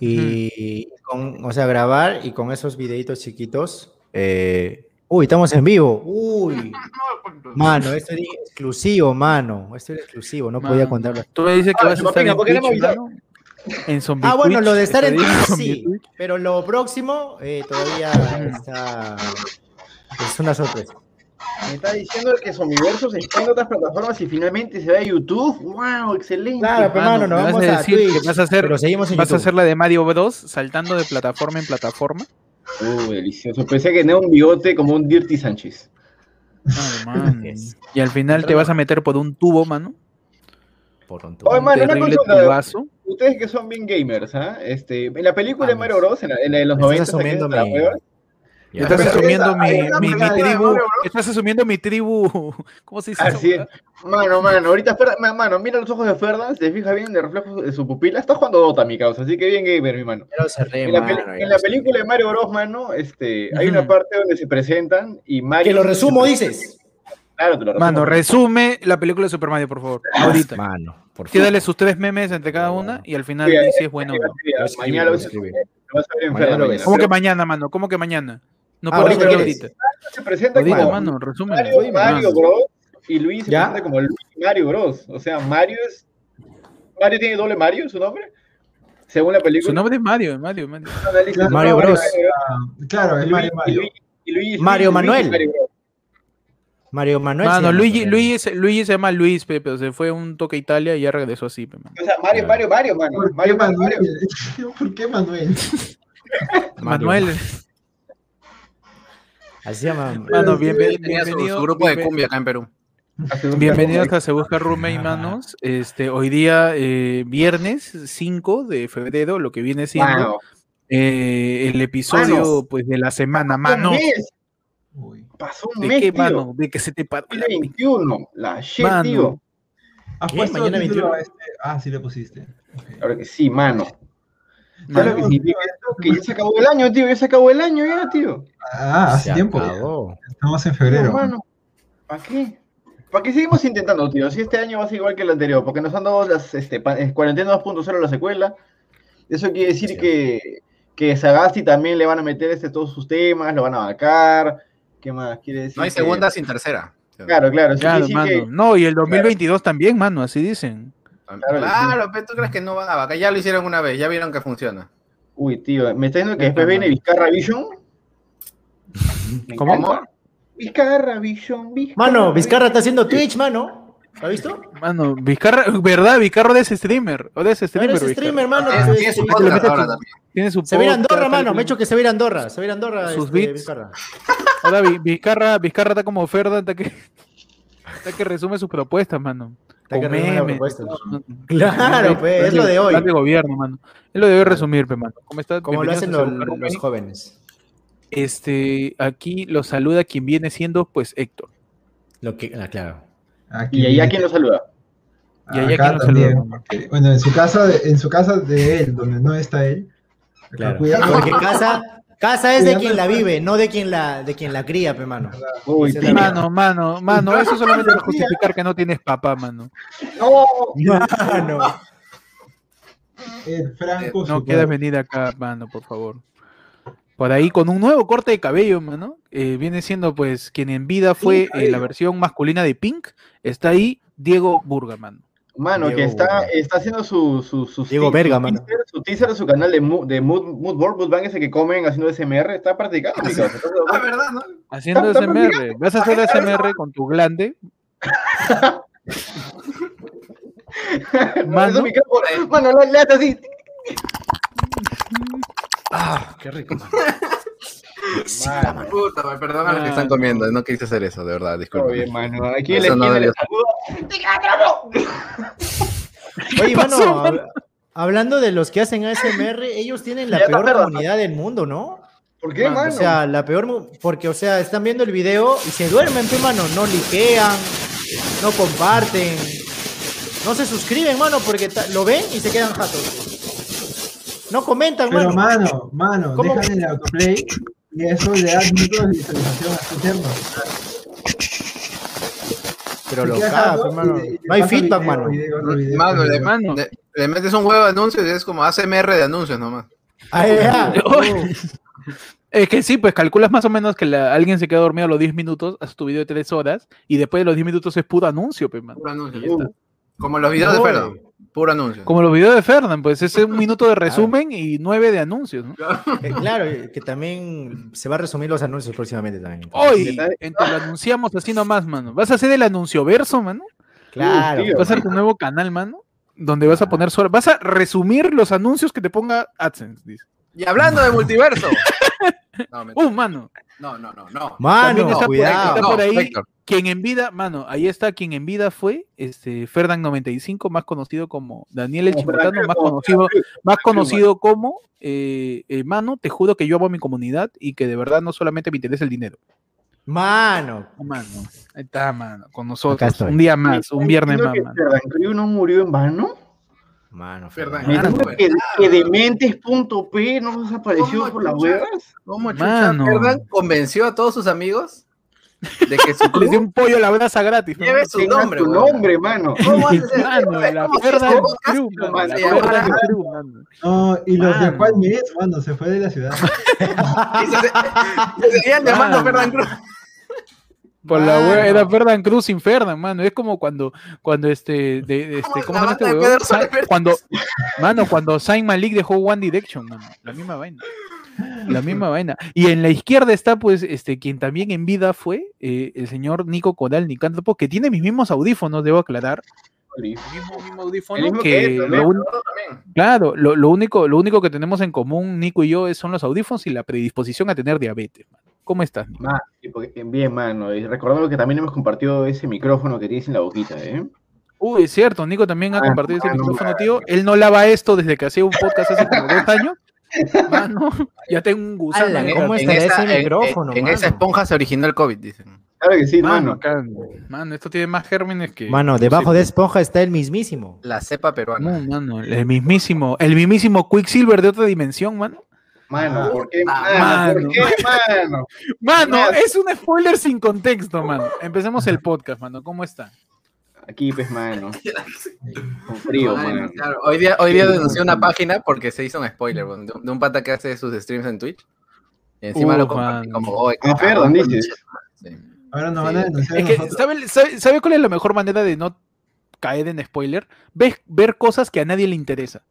Y con, o sea, grabar y con esos videitos chiquitos. eh, uy, estamos en vivo. Uy, mano, esto es exclusivo, mano. Esto es exclusivo, no podía contarlo. Tú me dices que Ah, vas a estar en ¿por qué no me Twitch? En Zombie Ah, bueno, Twitch, lo de estar en Twitch sí, pero lo próximo eh, todavía está. Es una sorpresa. Me está diciendo que Somiverso se extiende a otras plataformas y finalmente se va a YouTube. ¡Wow! ¡Excelente! Claro, pues, pero no vamos a, decir que vas a hacer, pero seguimos en ¿Vas a hacer la de Mario Bros saltando de plataforma en plataforma? Uh, delicioso. Pensé que tenía un bigote como un Dirty Sánchez. Ay, y al final te vas a meter por un tubo, mano. Por un tubo. Oye. Ustedes que son bien gamers, ¿ah? Este, en la película de Mario Bros, en la, en la de los 90, Estás asumiendo mi, tribu. Estás asumiendo mi tribu. ¿Cómo se dice? Así eso. Mano, mano, ahorita Ferda, mano, mira los ojos de Ferda, se fija bien de reflejos de su pupila. Está jugando Dota, mi causa, así que bien gamer, mi mano. En, la, película de Mario Bros, mano, este, hay una parte donde se presentan y Mario. Que lo resumo, dices. Claro, te lo resumo. Mano, resume la película de Super Mario, por favor. Ah, ahorita. Mano, por favor. Quédale sus tres memes entre cada una y al final sí, si eh, es bueno. Mañana lo vas ¿Cómo que mañana, mano? ¿Cómo que mañana? No Ah, puedo ahorita ahorita. se presenta como mano, resume. Mario, Mario Bros y Luis se ¿Ya? presenta como Luis Mario Bros. O sea, Mario es... Mario tiene doble Mario, su nombre. Según la película. Su nombre es Mario, Mario, Mario. Mario Bros. Claro, es Mario Luis- Mario. y Luis- y Luis- Mario Luis- Manuel. Luis Mario Bros. Mario Manuel. Mano, Luigi, Luigi, Luigi se llama Luis, pe, pero se fue un toque a Italia y ya regresó así, pe, mano. O sea, Mario, Mario, Mario, mano. ¿Por Mario, Mario, Manuel? Mario. ¿Por qué Manuel? Mario. Manuel, Así se llama. mano, Tenía su, bienvenido. su grupo de cumbia acá en Perú. Bienvenidos a Se Busca Roommate, manos. Este, hoy día, eh, viernes 5 de febrero, lo que viene siendo Mano, eh, el episodio Mano. pues de la semana, mano. Pasó un ¿De mes, qué, tío. mano? De que se te paró la 2021. La shit, Mano. tío. ¿Has ¿Qué? puesto Mañana título 21. a este? Ah, sí le pusiste. Ok. Ahora que sí, mano. ¿Sabes Mano, lo que significa esto? Que ya se acabó el año, tío. Ya se acabó el año, ya, tío. Ah, hace Se tiempo. acabó. Estamos en febrero. mano. ¿Para qué? ¿Para qué seguimos intentando, tío? Si este año va a ser igual que el anterior, porque nos han dado las este, eh, cuarentena 2.0 la secuela. Eso quiere decir Sí. que, que Sagasti también le van a meter este, todos sus temas, lo van a vacar. ¿Qué más? Quiere decir No hay que- segunda sin tercera. Claro, claro. claro, que- No, y el 2022 también, mano, así dicen. Claro Claro, que pero tú crees que no van a. Ya lo hicieron una vez, ya vieron que funciona. Uy, tío, me está diciendo que después viene. Vizcarra Vision. ¿Cómo? Vizcarra Vision, Vizcarra. Mano, Vizcarra está haciendo Twitch, mano. ¿Lo has visto? Mano, Vizcarra, ¿verdad? Vizcarra es streamer. Ahora es streamer. Eres Vizcarra. streamer, mano. Tiene- Se- tiene su se- podcast ahora también. Tiene su va podcast, Andorra, mano. Me he hecho que se va a Andorra. Se va a Andorra. Sus este, beats. Vizcarra. Ahora Vi- Vizcarra, Vizcarra está como Ferda, está que, está que resume sus propuestas, mano. Está memes. Claro, pues, es lo de hoy. De gobierno, mano. Es lo de hoy resumir, pe, mano. ¿Cómo está? Como lo hacen los, jóvenes. Este, aquí lo saluda quien viene siendo, pues, Héctor. Lo que, ah, claro. Aquí Y allá, ¿quién lo saluda? Y allá quién lo también, saluda. porque, bueno, en su casa, de, en su casa de él, donde no está él. Claro. cuidando- Porque casa, casa es de quien la vive, no de quien la, de quien la cría, pe, mano. Uy, Mano, mano, mano, eso solamente para justificar que no tienes papá, mano. No. Mano. El Franco. Eh, No quieras venir acá, mano, por favor. Por ahí con un nuevo corte de cabello, mano. eh, viene siendo, pues, quien en vida fue eh, la versión masculina de Pink. Está ahí Diego Burga, mano. Mano, que está, está haciendo su, su, su, Diego su Verga, su mano. teaser, su teaser de su canal de, Mood, de Mood, Mood Board, Moodbang, ese que comen haciendo SMR, está practicando, mi causa. ¿estás de Ah, acuerdo? ¿verdad? No? Haciendo Está- está SMR. Vas a hacer SMR con tu glande. No, Mano. Mano, le, le hace así. Ah, qué rico, mano. Puta, me perdona los que están comiendo. No quise hacer eso, de verdad, disculpe. bien, mano. Aquí en la Eso no esquina le debió- saludo. Oye, mano, hab- hablando de los que hacen ASMR, ellos tienen la Ya peor comunidad del mundo, ¿no? ¿Por qué, Mano, mano? O sea, la peor, porque, o sea, están viendo el video y se duermen, pe, mano, no liquean, no comparten, no se suscriben, mano, porque lo ven y se quedan jatos. No comentan, Pero, mano. mano, mano, ¿Cómo? dejan el autoplay y eso le da minutos de visualización a su interno. Pero lo jato hermano. No hay feedback, mano. Mano, le. Mano. le- le metes un huevo de anuncios y es como ASMR de anuncios nomás. Ah. Es que sí, pues calculas más o menos que la- alguien se queda dormido a los 10 minutos, haces tu video de 3 horas y después de los 10 minutos es puro anuncio, pues, man. Puro anuncio. Uh. Como los videos de Oye. Puro anuncio. Como los videos de Fernan, pues es un minuto de resumen y 9 de anuncios, ¿no? Eh, claro, eh, que también se va a resumir los anuncios próximamente también. Hoy en- te lo anunciamos así nomás, mano. ¿Vas a hacer el anuncio verso, mano? Claro. Uh, tío. ¿Vas a hacer tu nuevo canal, mano? Donde vas a poner solo. Vas a resumir los anuncios que te ponga AdSense, dice. Y hablando de multiverso. No. Uh, mano. no, no, no, no. Mano, está por ahí, cuidado. está No, por ahí. Héctor. Quien en vida, mano, ahí está quien en vida fue este Ferdan 95, más conocido como Daniel el Chimbotano, más conocido, más conocido como eh, eh, mano, te juro que yo amo a mi comunidad y que de verdad no solamente me interesa el dinero. Mano. Mano, ahí está, mano, con nosotros. Un día más, un viernes más, mano. Ferdan Cruz no murió en vano. Mano, dijo pues. que, que Dementes.p no desapareció ¿Cómo por las huevas. ¿Cómo chucha Mano. Ferdan convenció a todos sus amigos de que su Les dio un pollo a la brasa gratis. ¿no? lleve su nombre, tu nombre, mano. ¿Cómo haces. No, y los de Mano. cuál mes, mano, se fue de la ciudad. Y se, se- se seguían llamando Mano. Ferdan Cruz. Por la wea, era Ferdan Cruz sin Ferdan, mano. Es como cuando, cuando este, de, de este, ¿cómo se llama este Sa-. Cuando, mano, cuando Saint Malik dejó One Direction, mano. La misma vaina. La misma vaina. Y en la izquierda está, pues, este, quien también en vida fue eh, el señor Nico Coral Nicántropo, que tiene mis mismos audífonos, debo aclarar. El mismo, mismo audífono El mismo que, que él, lo un- también. claro, lo, lo único, lo único que tenemos en común, Nico y yo, es- son los audífonos y la predisposición a tener diabetes. mano. ¿Cómo estás, Nico? Bien, mano. Y recordando que también hemos compartido ese micrófono que tienes en la boquita, ¿eh? Uy, es cierto, Nico también ha Ah, compartido ese mano, micrófono, tío. Él no lava esto desde que hacía un podcast hace como dos años. Mano, ya tengo un gusano. Ala. ¿cómo esa- ese en- micrófono, En, en esa esponja se originó el COVID, dicen. Claro que sí, Mano, mano. esto tiene más gérmenes que. Mano, no debajo de esponja está el mismísimo. La cepa peruana. No, mano, el mismísimo, el mismísimo Quicksilver de otra dimensión, mano. Mano, ¿por qué, Ah, mano? ¿Por mano. qué, mano? Mano, Mano. es un spoiler sin contexto, mano. Empecemos el podcast, mano. ¿Cómo está? Aquí, pues, mano. Con frío, Ay, mano. claro. Hoy día, hoy día denuncié una página porque se hizo un spoiler de, de un pata que hace sus streams en Twitch. Y encima Uh, lo compartí mano. como, "Oye, Ah, cagón, Ferdan, dices. Sí. Ahora nos Sí. van a denunciar Es que. ¿sabe, sabe, sabe cuál es la mejor manera de no caer en spoiler? Ves, ver cosas que a nadie le interesa.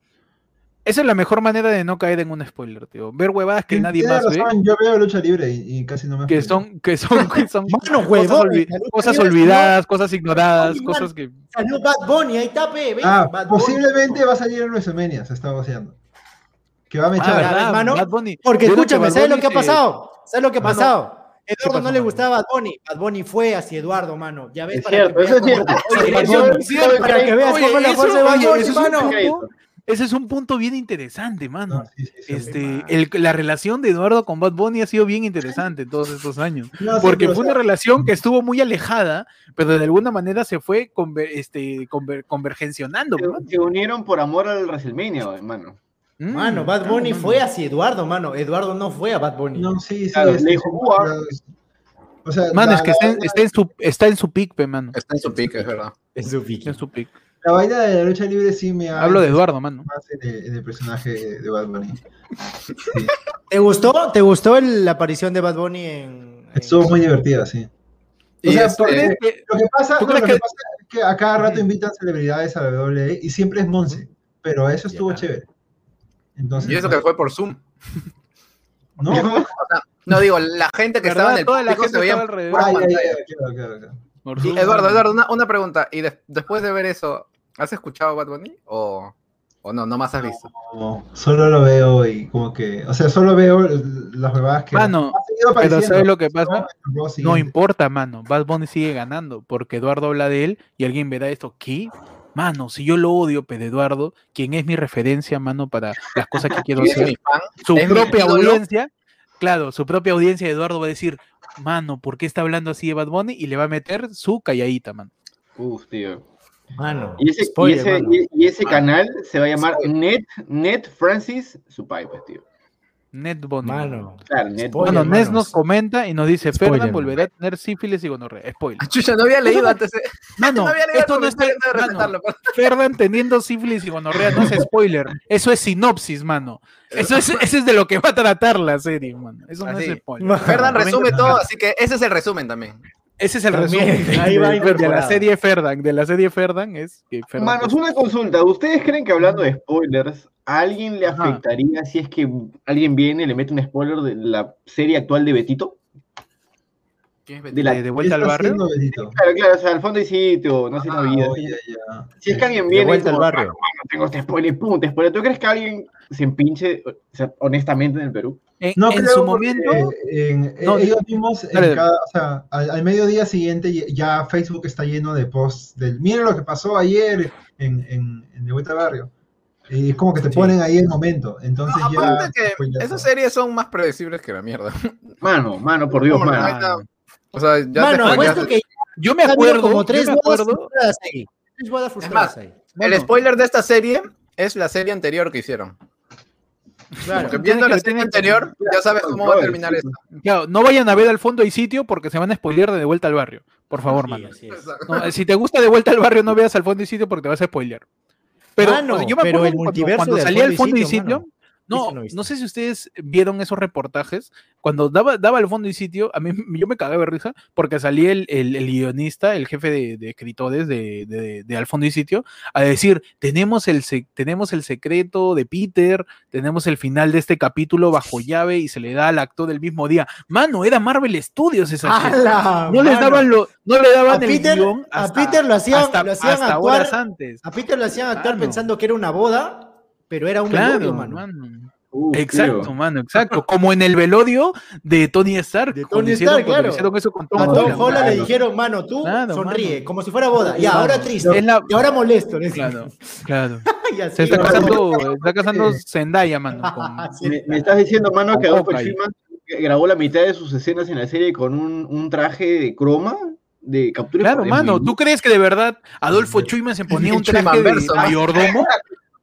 Esa es la mejor manera de no caer en un spoiler, tío. Ver huevadas que nadie más ve, razón, Yo veo lucha libre y, y casi no me que son, que son, que son Mano, cosas, olvi- cosas olvidadas, cosas ignoradas, cosas que... Salió Bad Bunny, ahí está, pe. Ah, Bad Bunny. posiblemente va a salir en WrestleMania, se está voceando. Que va a Ah, mechar. ¿verdad, ¿verdad? hermano? Bad Bunny. Porque Yo escúchame, ¿sabes lo Bunny que ha pasado? ¿Sabes lo que ha Mano, pasado? Eduardo pasó, no le gustaba Bad Bunny. Bad Bunny fue hacia Eduardo, mano. Ya ves Es para cierto, que eso es veas cierto. Bunny, para que veas cómo es la fuerza de Bad Bunny, mano. Ese es un punto bien interesante, mano. No, sí, sí, sí. Este, el- la relación de Eduardo con Bad Bunny ha sido bien interesante todos estos años. No, Porque fue o sea, una relación que estuvo muy alejada, pero de alguna manera se fue conver- este, conver- convergencionando. Se, se unieron por amor al WrestleMania, hermano. Mm, Mano, Bad Bunny fue hacia Eduardo, mano. Eduardo no fue a Bad Bunny. No, sí, sí. Claro, le dijo, O sea, Mano, la, es que está, en- está en su, está en su pick, pe, mano. Está en su pique, es verdad. En su Está Vicky. en su pick. La vaina de la lucha libre sí me ha Hablo de Eduardo, mano. más en el, en el personaje de Bad Bunny. Sí. ¿Te gustó? ¿Te gustó el- la aparición de Bad Bunny en. en- Estuvo muy divertida, sí. O sea, este, porque- ¿Crees que- Lo que pasa, ¿Tú no, crees lo que que- pasa es que a cada rato invitan celebridades a la WWE y siempre es Monse, pero eso estuvo chévere. Entonces, y eso que fue por Zoom. no, no, No digo, la gente que estaba en el Toda la gente se veía estaba en alrededor. pura Ay, ay, pantalla. ay, claro, claro, claro. Eduardo. Eduardo, una, una pregunta. ¿Y de- después de ver eso, has escuchado Bad Bunny? ¿O, o no? ¿No más has visto? No, solo lo veo y como que, o sea, solo veo las huevadas que Mano, Pero. ¿sabes lo que pasa? No importa, mano. Bad Bunny sigue ganando porque Eduardo habla de él y alguien verá esto. ¿Qué? Mano, si yo lo odio, pero Eduardo, quien es mi referencia, mano, para las cosas que quiero hacer, su propia audiencia, claro, su propia audiencia de Eduardo va a decir, mano, ¿por qué está hablando así de Bad Bunny? Y le va a meter su calladita, mano. Uf, tío. Mano. Y ese, spoiler, y ese, mano. y- y ese canal se va a llamar. Net, Net Francis Supai, pues, tío. Netbond. Mano. Claro, net- Spoiler, Bueno, Nes nos comenta y nos dice, mano. volverá a tener sífilis y gonorrea. Spoiler. Ah, Chucha, no había leído antes. eh. Mano, no había leído esto no de mano. Ferdan teniendo sífilis y gonorrea no es spoiler. Eso es sinopsis, mano. Eso es, eso es de lo que va a tratar la serie, mano. Eso no Así. es spoiler. No me resume todo, así que ese es el resumen también. Ese es el También, resumen ahí va de, de la serie Ferdan. De la serie Ferdan es que Ferdan Manos, una consulta. ¿Ustedes creen que hablando de spoilers, a alguien le Ajá. afectaría si es que alguien viene y le mete un spoiler de la serie actual de Betito? De la- de, de vuelta al ¿Qué está barrio. Claro, claro, o sea, al fondo y sitio, no sé, no vida. Oye. Si es que alguien De viene vuelta al barrio. "Mano, mano, tengo este spoiler, pum, te spoiler. ¿Tú crees que alguien se empinche, o sea, honestamente, en el Perú? En, No en creo su momento, en- No, ellos mismos, en dale. cada- o sea, al, al mediodía siguiente ya- ya Facebook está lleno de posts del miren lo que pasó ayer en, en, en De Vuelta al Barrio. Y es como que te Sí. ponen ahí el momento. Entonces No, ya. que esas series son más predecibles que la mierda. Mano, mano, por Dios, mano. Vaina- O sea, ya Mano, te que yo me acuerdo, como yo tres me acuerdo, ahí. Ahí. El spoiler de esta serie es la serie anterior que hicieron. Claro. Porque tiene viendo la serie que- anterior, ya sabes cómo va a terminar esto. claro, no vayan a ver al fondo y sitio porque se van a spoilear de, de vuelta al barrio. Por favor, Sí, mano. No, si te gusta de vuelta al barrio, no veas al fondo y sitio porque te vas a spoilear. Pero Mano, o sea, yo me pero acuerdo el cuando- multiverso cuando, de Al salía el Fondo y y Sitio, sitio. mano. No, no sé si ustedes vieron esos reportajes. Cuando daba, daba el fondo y sitio, a mí yo me cagaba de risa porque salía el, el- el guionista, el jefe de, de escritores de, de, de Al fondo y sitio, a decir: tenemos el, tenemos el secreto de Peter, tenemos el final de este capítulo bajo llave y se le da al actor del mismo día. Mano, era Marvel Studios esa shit. ¡Hala, No les daban lo, no le daban A el Peter- guion a Peter lo hacían- hasta, lo hacían hasta actuar- horas antes. A Peter lo hacían actuar Claro. pensando que era una boda, pero era un Claro, mano. Uh, Exacto, mano, exacto. Como en el velodio de Tony Stark. De Tony Stark, claro. hicieron eso con Tom A Tom Holland, le dijeron, mano, tú Claro, sonríe, mano. como si fuera boda. Y ahora triste. La- Y ahora molesto. Claro, claro. Así, Se está mano. casando, está casando Zendaya, mano. con- Sí. Me, me estás diciendo, mano, que Adolfo. Schulman grabó la mitad de sus escenas en la serie con un, un traje de croma de captura. Claro, de mano, ¿tú crees que de verdad Adolfo Chuyman se ponía un traje de mayordomo?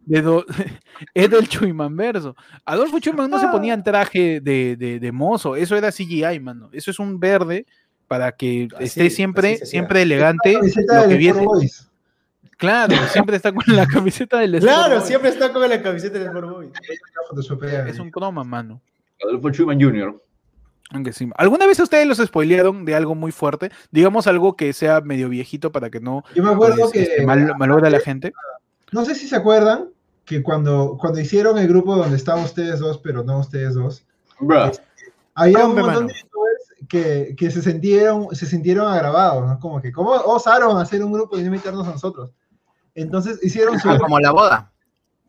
De do- es del Chuymanverso. Adolfo Chuyman no se ponía en traje de, de, de mozo, eso era CGI, mano. Eso es un verde para que Así- esté siempre, siempre elegante. Camiseta Lo que viene, Boys. claro, siempre está con la camiseta del Claro, siempre está con la camiseta del Sport Boy. La photoshopea. Es un croma, mano. Adolfo Schulman Jr. Aunque sí. ¿Alguna vez ustedes los spoilearon de algo muy fuerte? Digamos algo que sea medio viejito para que no Yo me acuerdo pues, que. este, mal, malogre a la gente. No sé si se acuerdan que cuando, cuando hicieron el grupo donde estaban ustedes dos, pero no ustedes dos, Bruh. había un Hombre, montón mano. de youtubers que, que se sintieron, se sintieron agravados, ¿no? Como que, ¿cómo osaron hacer un grupo y no invitarnos a nosotros? Entonces hicieron su, Ah, como la boda.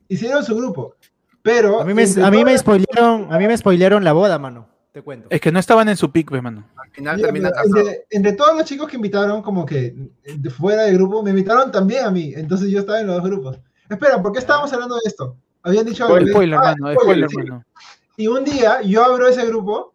hicieron su grupo. Pero A mí me, a mí me spoilearon, a mí me spoilearon la boda, mano. Te cuento. Es que no estaban en su pick, pues, mano. Al final Mira, termina entre, entre todos los chicos que invitaron, como que de fuera del grupo, me invitaron también a mí. Entonces yo estaba en los dos grupos. Espera, ¿por qué estábamos hablando de esto? Habían dicho algo. Spoiler, Spoiler, Ah, mano, spoiler, spoiler, sí. mano. Y un día yo abro ese grupo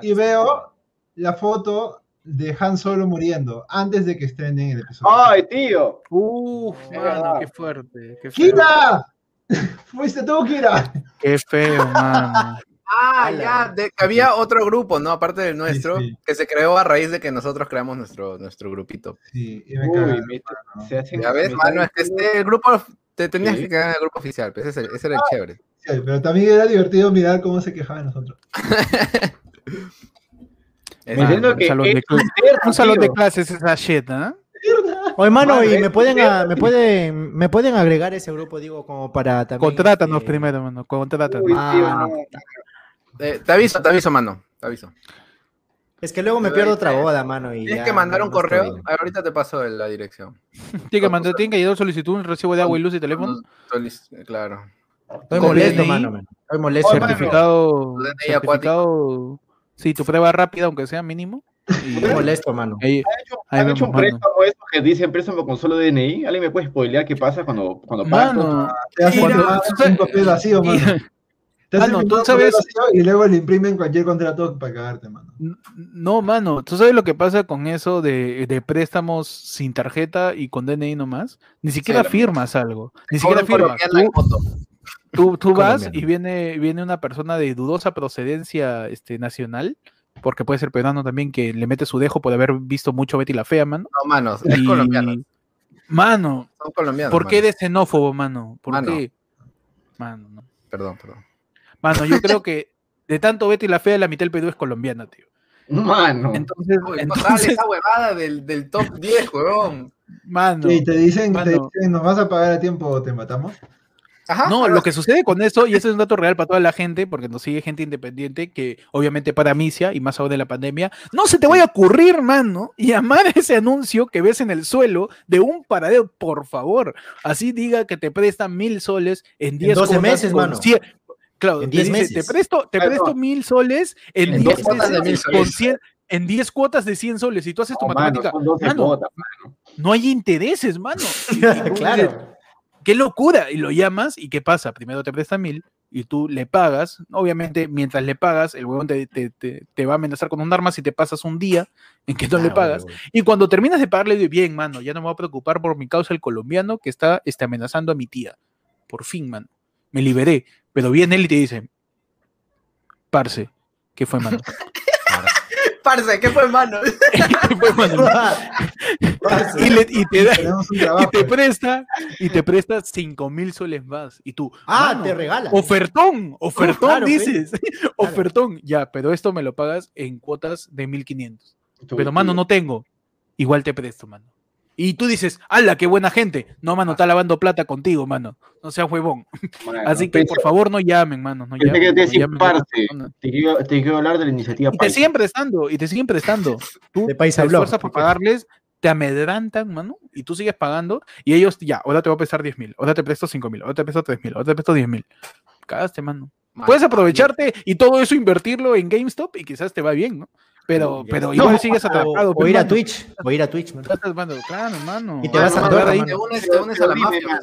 y veo la foto de Han Solo muriendo antes de que estrenen el episodio. ¡Ay, tío! Uf, Es mano, qué fuerte. Qué feo, ¡Kira! Fuiste tú, Kira. qué feo mano. Ah, ya, de- había otro grupo, ¿no? Aparte del nuestro, sí. que se creó a raíz de que nosotros creamos nuestro, nuestro grupito. Sí, y me Uy, me- se hacen- Ya ves, mano, es que están este el grupo te tenías Sí. que quedar en el grupo oficial, pues ese, ese era el chévere. Sí, pero también era divertido mirar cómo se quejaban nosotros. Que salón de es clases. Un salón de clases esa shit, ¿ah? Oye, mano, y me pueden, a- me pueden, me pueden agregar ese grupo, digo, como para también. Contrátanos este, primero, mano. Contrátanos. Uy, tío, Ah, no. Eh, te aviso, te aviso, mano. Te aviso. Es que luego me pierdo otra boda, mano. Y Tienes ya que mandar un no correo. bien. Ahorita te paso la dirección. Tiene que mandar, tiene que llegar solicitud, un recibo de agua y luz y teléfono. No, Claro. Estoy molesto, mano. man. Estoy molesto. Certificado. DNI Certificado. Sí, tu prueba rápida, aunque sea mínimo. Y Estoy molesto, mano. ¿Han hecho, han hecho un mano. préstamo esto que dicen préstamo con solo DNI? ¿Alguien me puede spoilear qué pasa cuando, cuando mano, Te hacen Cuando- firmar tú sabes- un papel vacío, mano. Mano, tú sabes- y luego le imprimen cualquier contrato para cagarte, mano. No, mano, ¿tú sabes lo que pasa con eso de, de préstamos sin tarjeta y con DNI nomás? Ni siquiera la- firmas algo, ni siquiera firmas. Tú. Tú, tú vas y viene, viene una persona de dudosa procedencia este, nacional, porque puede ser peruano también, que le mete su dejo por haber visto mucho Betty la Fea, mano. No, manos, es Y- colombiano. Mano, Son colombianos. ¿por qué mano. eres xenófobo, mano? ¿Por Mano. qué? Mano, no. Perdón, perdón. Mano, yo creo que de tanto Betty la Fea, la mitad del Perú es colombiana, tío. Mano. Entonces, sale entonces esa huevada del, del top 10, huevón. mano. Y te dicen, te Mano. dicen, ¿nos vas a pagar a tiempo o te matamos? Ajá. No, lo que sucede con eso, y eso es un dato real para toda la gente, porque nos sigue gente independiente que obviamente para Misia, y más ahora de la pandemia, no se te vaya a ocurrir, mano, llamar a ese anuncio que ves en el suelo de un paradero, por favor. Así diga que te prestan mil soles en 10 12 cuotas meses, con mano. Claro, En te 10 dice, meses. Te presto, te Claro. presto mil soles en, En 10 dos cuotas de meses mil con soles. 100 en 10 cuotas de 100 soles. Y tú haces tu No, mano, matemática. son 12 mano, no hay intereses, mano. Claro. qué locura. Y lo llamas y ¿qué pasa? Primero te presta mil y tú le pagas. Obviamente, mientras le pagas, el huevón te, te- te- te va a amenazar con un arma si te pasas un día en que no le Ah, pagas. Y cuando terminas de pagarle, digo, bien, mano, ya no me voy a preocupar por mi causa el colombiano que está este, amenazando a mi tía. Por fin, mano. Me liberé. Pero viene él y te dice, parce, ¿qué fue, mano? Parce, ¿qué fue, mano? ¿Qué fue, mano? y, le- y te da, y te presta, y te presta cinco mil soles más. Y tú, Ah, mano, te regalan. Ofertón, ofertón, claro, dices. Ofertón, ya, pero esto me lo pagas en cuotas de 1500. Tú, Pero, mano, no tengo. Igual te presto, mano. Y tú dices, ¡hala, qué buena gente! No, mano, está lavando plata contigo, mano. No seas huevón. Mano, Así que, pensé- por favor, no llamen, mano. No que llamen, te no llamen persona. Te quiero, te quiero hablar de la iniciativa Y te siguen prestando, y te siguen prestando. Tú De Paisa te esfuerzas por pagarles, te amedrantan, mano, y tú sigues pagando, y ellos, ya, ahora te voy a prestar 10 mil, ahora te presto 5 mil, ahora te presto 3 mil, ahora te presto 10 mil. Cagaste, mano. Mano, Puedes aprovecharte y todo eso invertirlo en GameStop y quizás te va bien, ¿no? Pero, pero igual sigues atrapado. O, o ir a. Twitch. O ir a Twitch, man. Claro, mano. Y te vas a Andorra, ahí mano. Te unes, te unes a la mafia,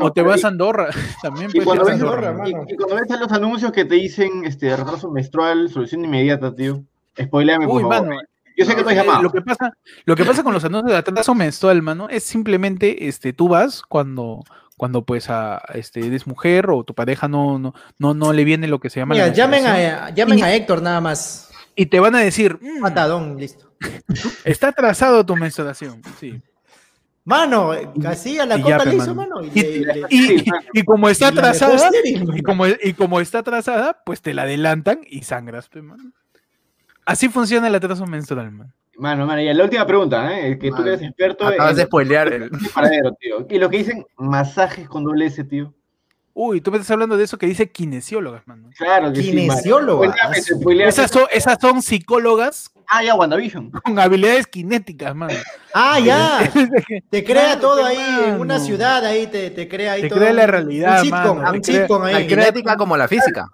O te vas y- a Andorra. También Y cuando, ves, y- y los anuncios que te dicen este retraso menstrual, solución inmediata, tío. Spoileame, por Uy, favor. mano. Yo sé que no Eh, llamado. Lo que pasa, lo que pasa con los anuncios de atraso menstrual, mano, es simplemente este, tú vas cuando, cuando pues a, este, eres mujer o tu pareja no, no, no, no le viene lo que se llama la Mira, llamen menstruación, a, llamen Y- a Héctor nada más. Y te van a decir, "Mm, Patadón, listo. está atrasado tu menstruación. Sí. Mano, casi a la ya, le hizo, mano. mano. Y, Y, le- y- y como está atrasada, y como, y como está atrasada, pues te la adelantan y sangras, mano. Así funciona el atraso menstrual, man. Mano, mano, y la última pregunta, ¿eh? Que tú eres experto Acabas en de spoilear el... el paradero, tío. Y lo que dicen masajes con doble S, tío. Uy, tú me estás hablando de eso que dice kinesiólogas, mano. Claro que sí, mano. Kinesióloga. Spoileame, Ah, su- spoileame. Esas son, esas son psicólogas Ah, ya, WandaVision. con habilidades kinéticas, mano. Ah, ya. Te crea todo ahí en una ciudad, ahí te, te crea ahí Te todo. crea la un- realidad, Un sitcom, mano, un te sitcom La ahí. kinética como la física.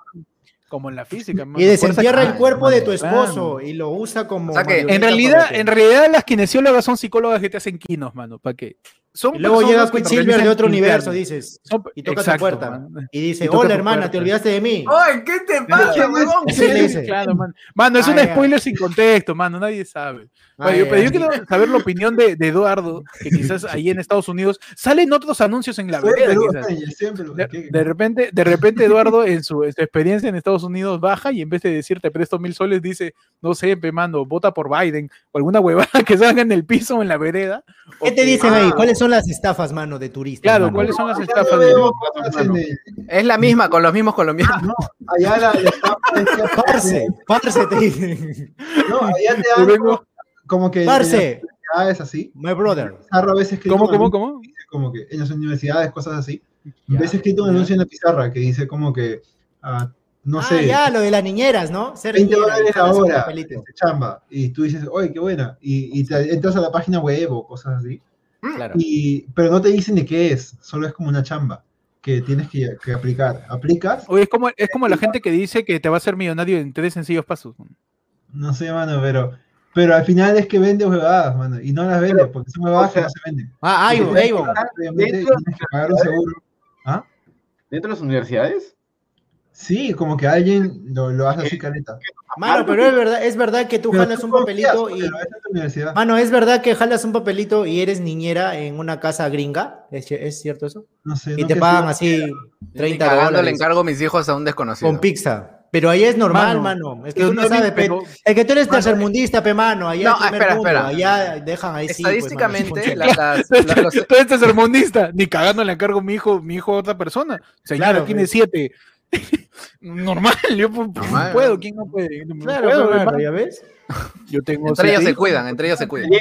Como en la física, mano. Y desentierra el cuerpo de tu esposo y lo usa como. O sea que, en realidad, en realidad las kinesiólogas son psicólogas que te hacen quinos, mano. ¿Para qué? Son Y luego llega Quicksilver de otro universo, dices. Y toca Exacto, tu puerta. Y dice: Y Hola, hermana, puerta. te olvidaste de mí. ¡Ay, qué te pasa, le dice. Claro, mano. Mano, es Ah, un spoiler sin contexto, mano. Nadie sabe. Bueno, yo, Ah, pero yo quiero saber la opinión de, de Eduardo, que quizás ahí en Estados Unidos salen otros anuncios en la vereda. De, ¿Qué- de repente, de repente Eduardo en su, en su experiencia en Estados Unidos baja y en vez de decir te presto mil soles dice, no sé, pe mando, vota por Biden o alguna huevada que salga en el piso o en la vereda. ¿Qué te dicen Ah, ahí? ¿Cuáles son las estafas, mano, de turistas? Claro, mano? ¿cuáles son las estafas? de- en Es la misma, con los mismos colombianos. no, allá la, la estafa es que- Parce, parce, te dicen. No, allá te dan vengo- como que Parce, Ah, es así. my brother. A veces ¿Cómo, cómo, cómo? como que en las universidades, cosas así. Ya, ves escrito un anuncio en la pizarra que dice como que, ah, no ah, sé, ya, lo de las niñeras, ¿no? Ser 20 niñera, dólares la hora, chamba. Y tú dices, oye, qué buena. Y, y te entras a la página web o cosas así. Claro. Y, pero no te dicen de qué es, solo es como una chamba que tienes que, que aplicar. Aplicas, Oye, es como, es como la gente que dice que te va a hacer millonario en tres sencillos pasos. no sé, mano, pero, pero al final es que vende huevadas, mano. Y no las vende, porque son huevadas o sea, que no se venden. Ah, Avon, Avon. Dentro- seguro. ¿Ah? ¿Dentro de las universidades? Sí, como que alguien lo, lo hace así caleta. Mano, pero es verdad, es verdad que tú Pero jalas tú un papelito y. Mano, es verdad que jalas un papelito y eres niñera en una casa gringa. ¿Es, es cierto eso? No sé, Y no te pagan sí. así Ni 30 cagando le dólares encargo mis hijos a un desconocido. con pizza. Pero ahí es normal, Mano, mano. Es que tú no sabes, pero- Es que tú eres tercermundista, pe, mano. Allá No, es espera, mundo, espera. Allá dejan ahí sí. pues, mano, Estadísticamente, las- las- los- Todo este sermonista, ni cagando le encargo a mi hijo, mi hijo a otra persona. Señora, Claro, tiene pues. siete. Normal, yo Normal. puedo, ¿quién no puede? No Claro, puedo, mano, hermano. ¿ya ves? Yo tengo entre ellos se cuidan, entre ellos se cuidan. Ah,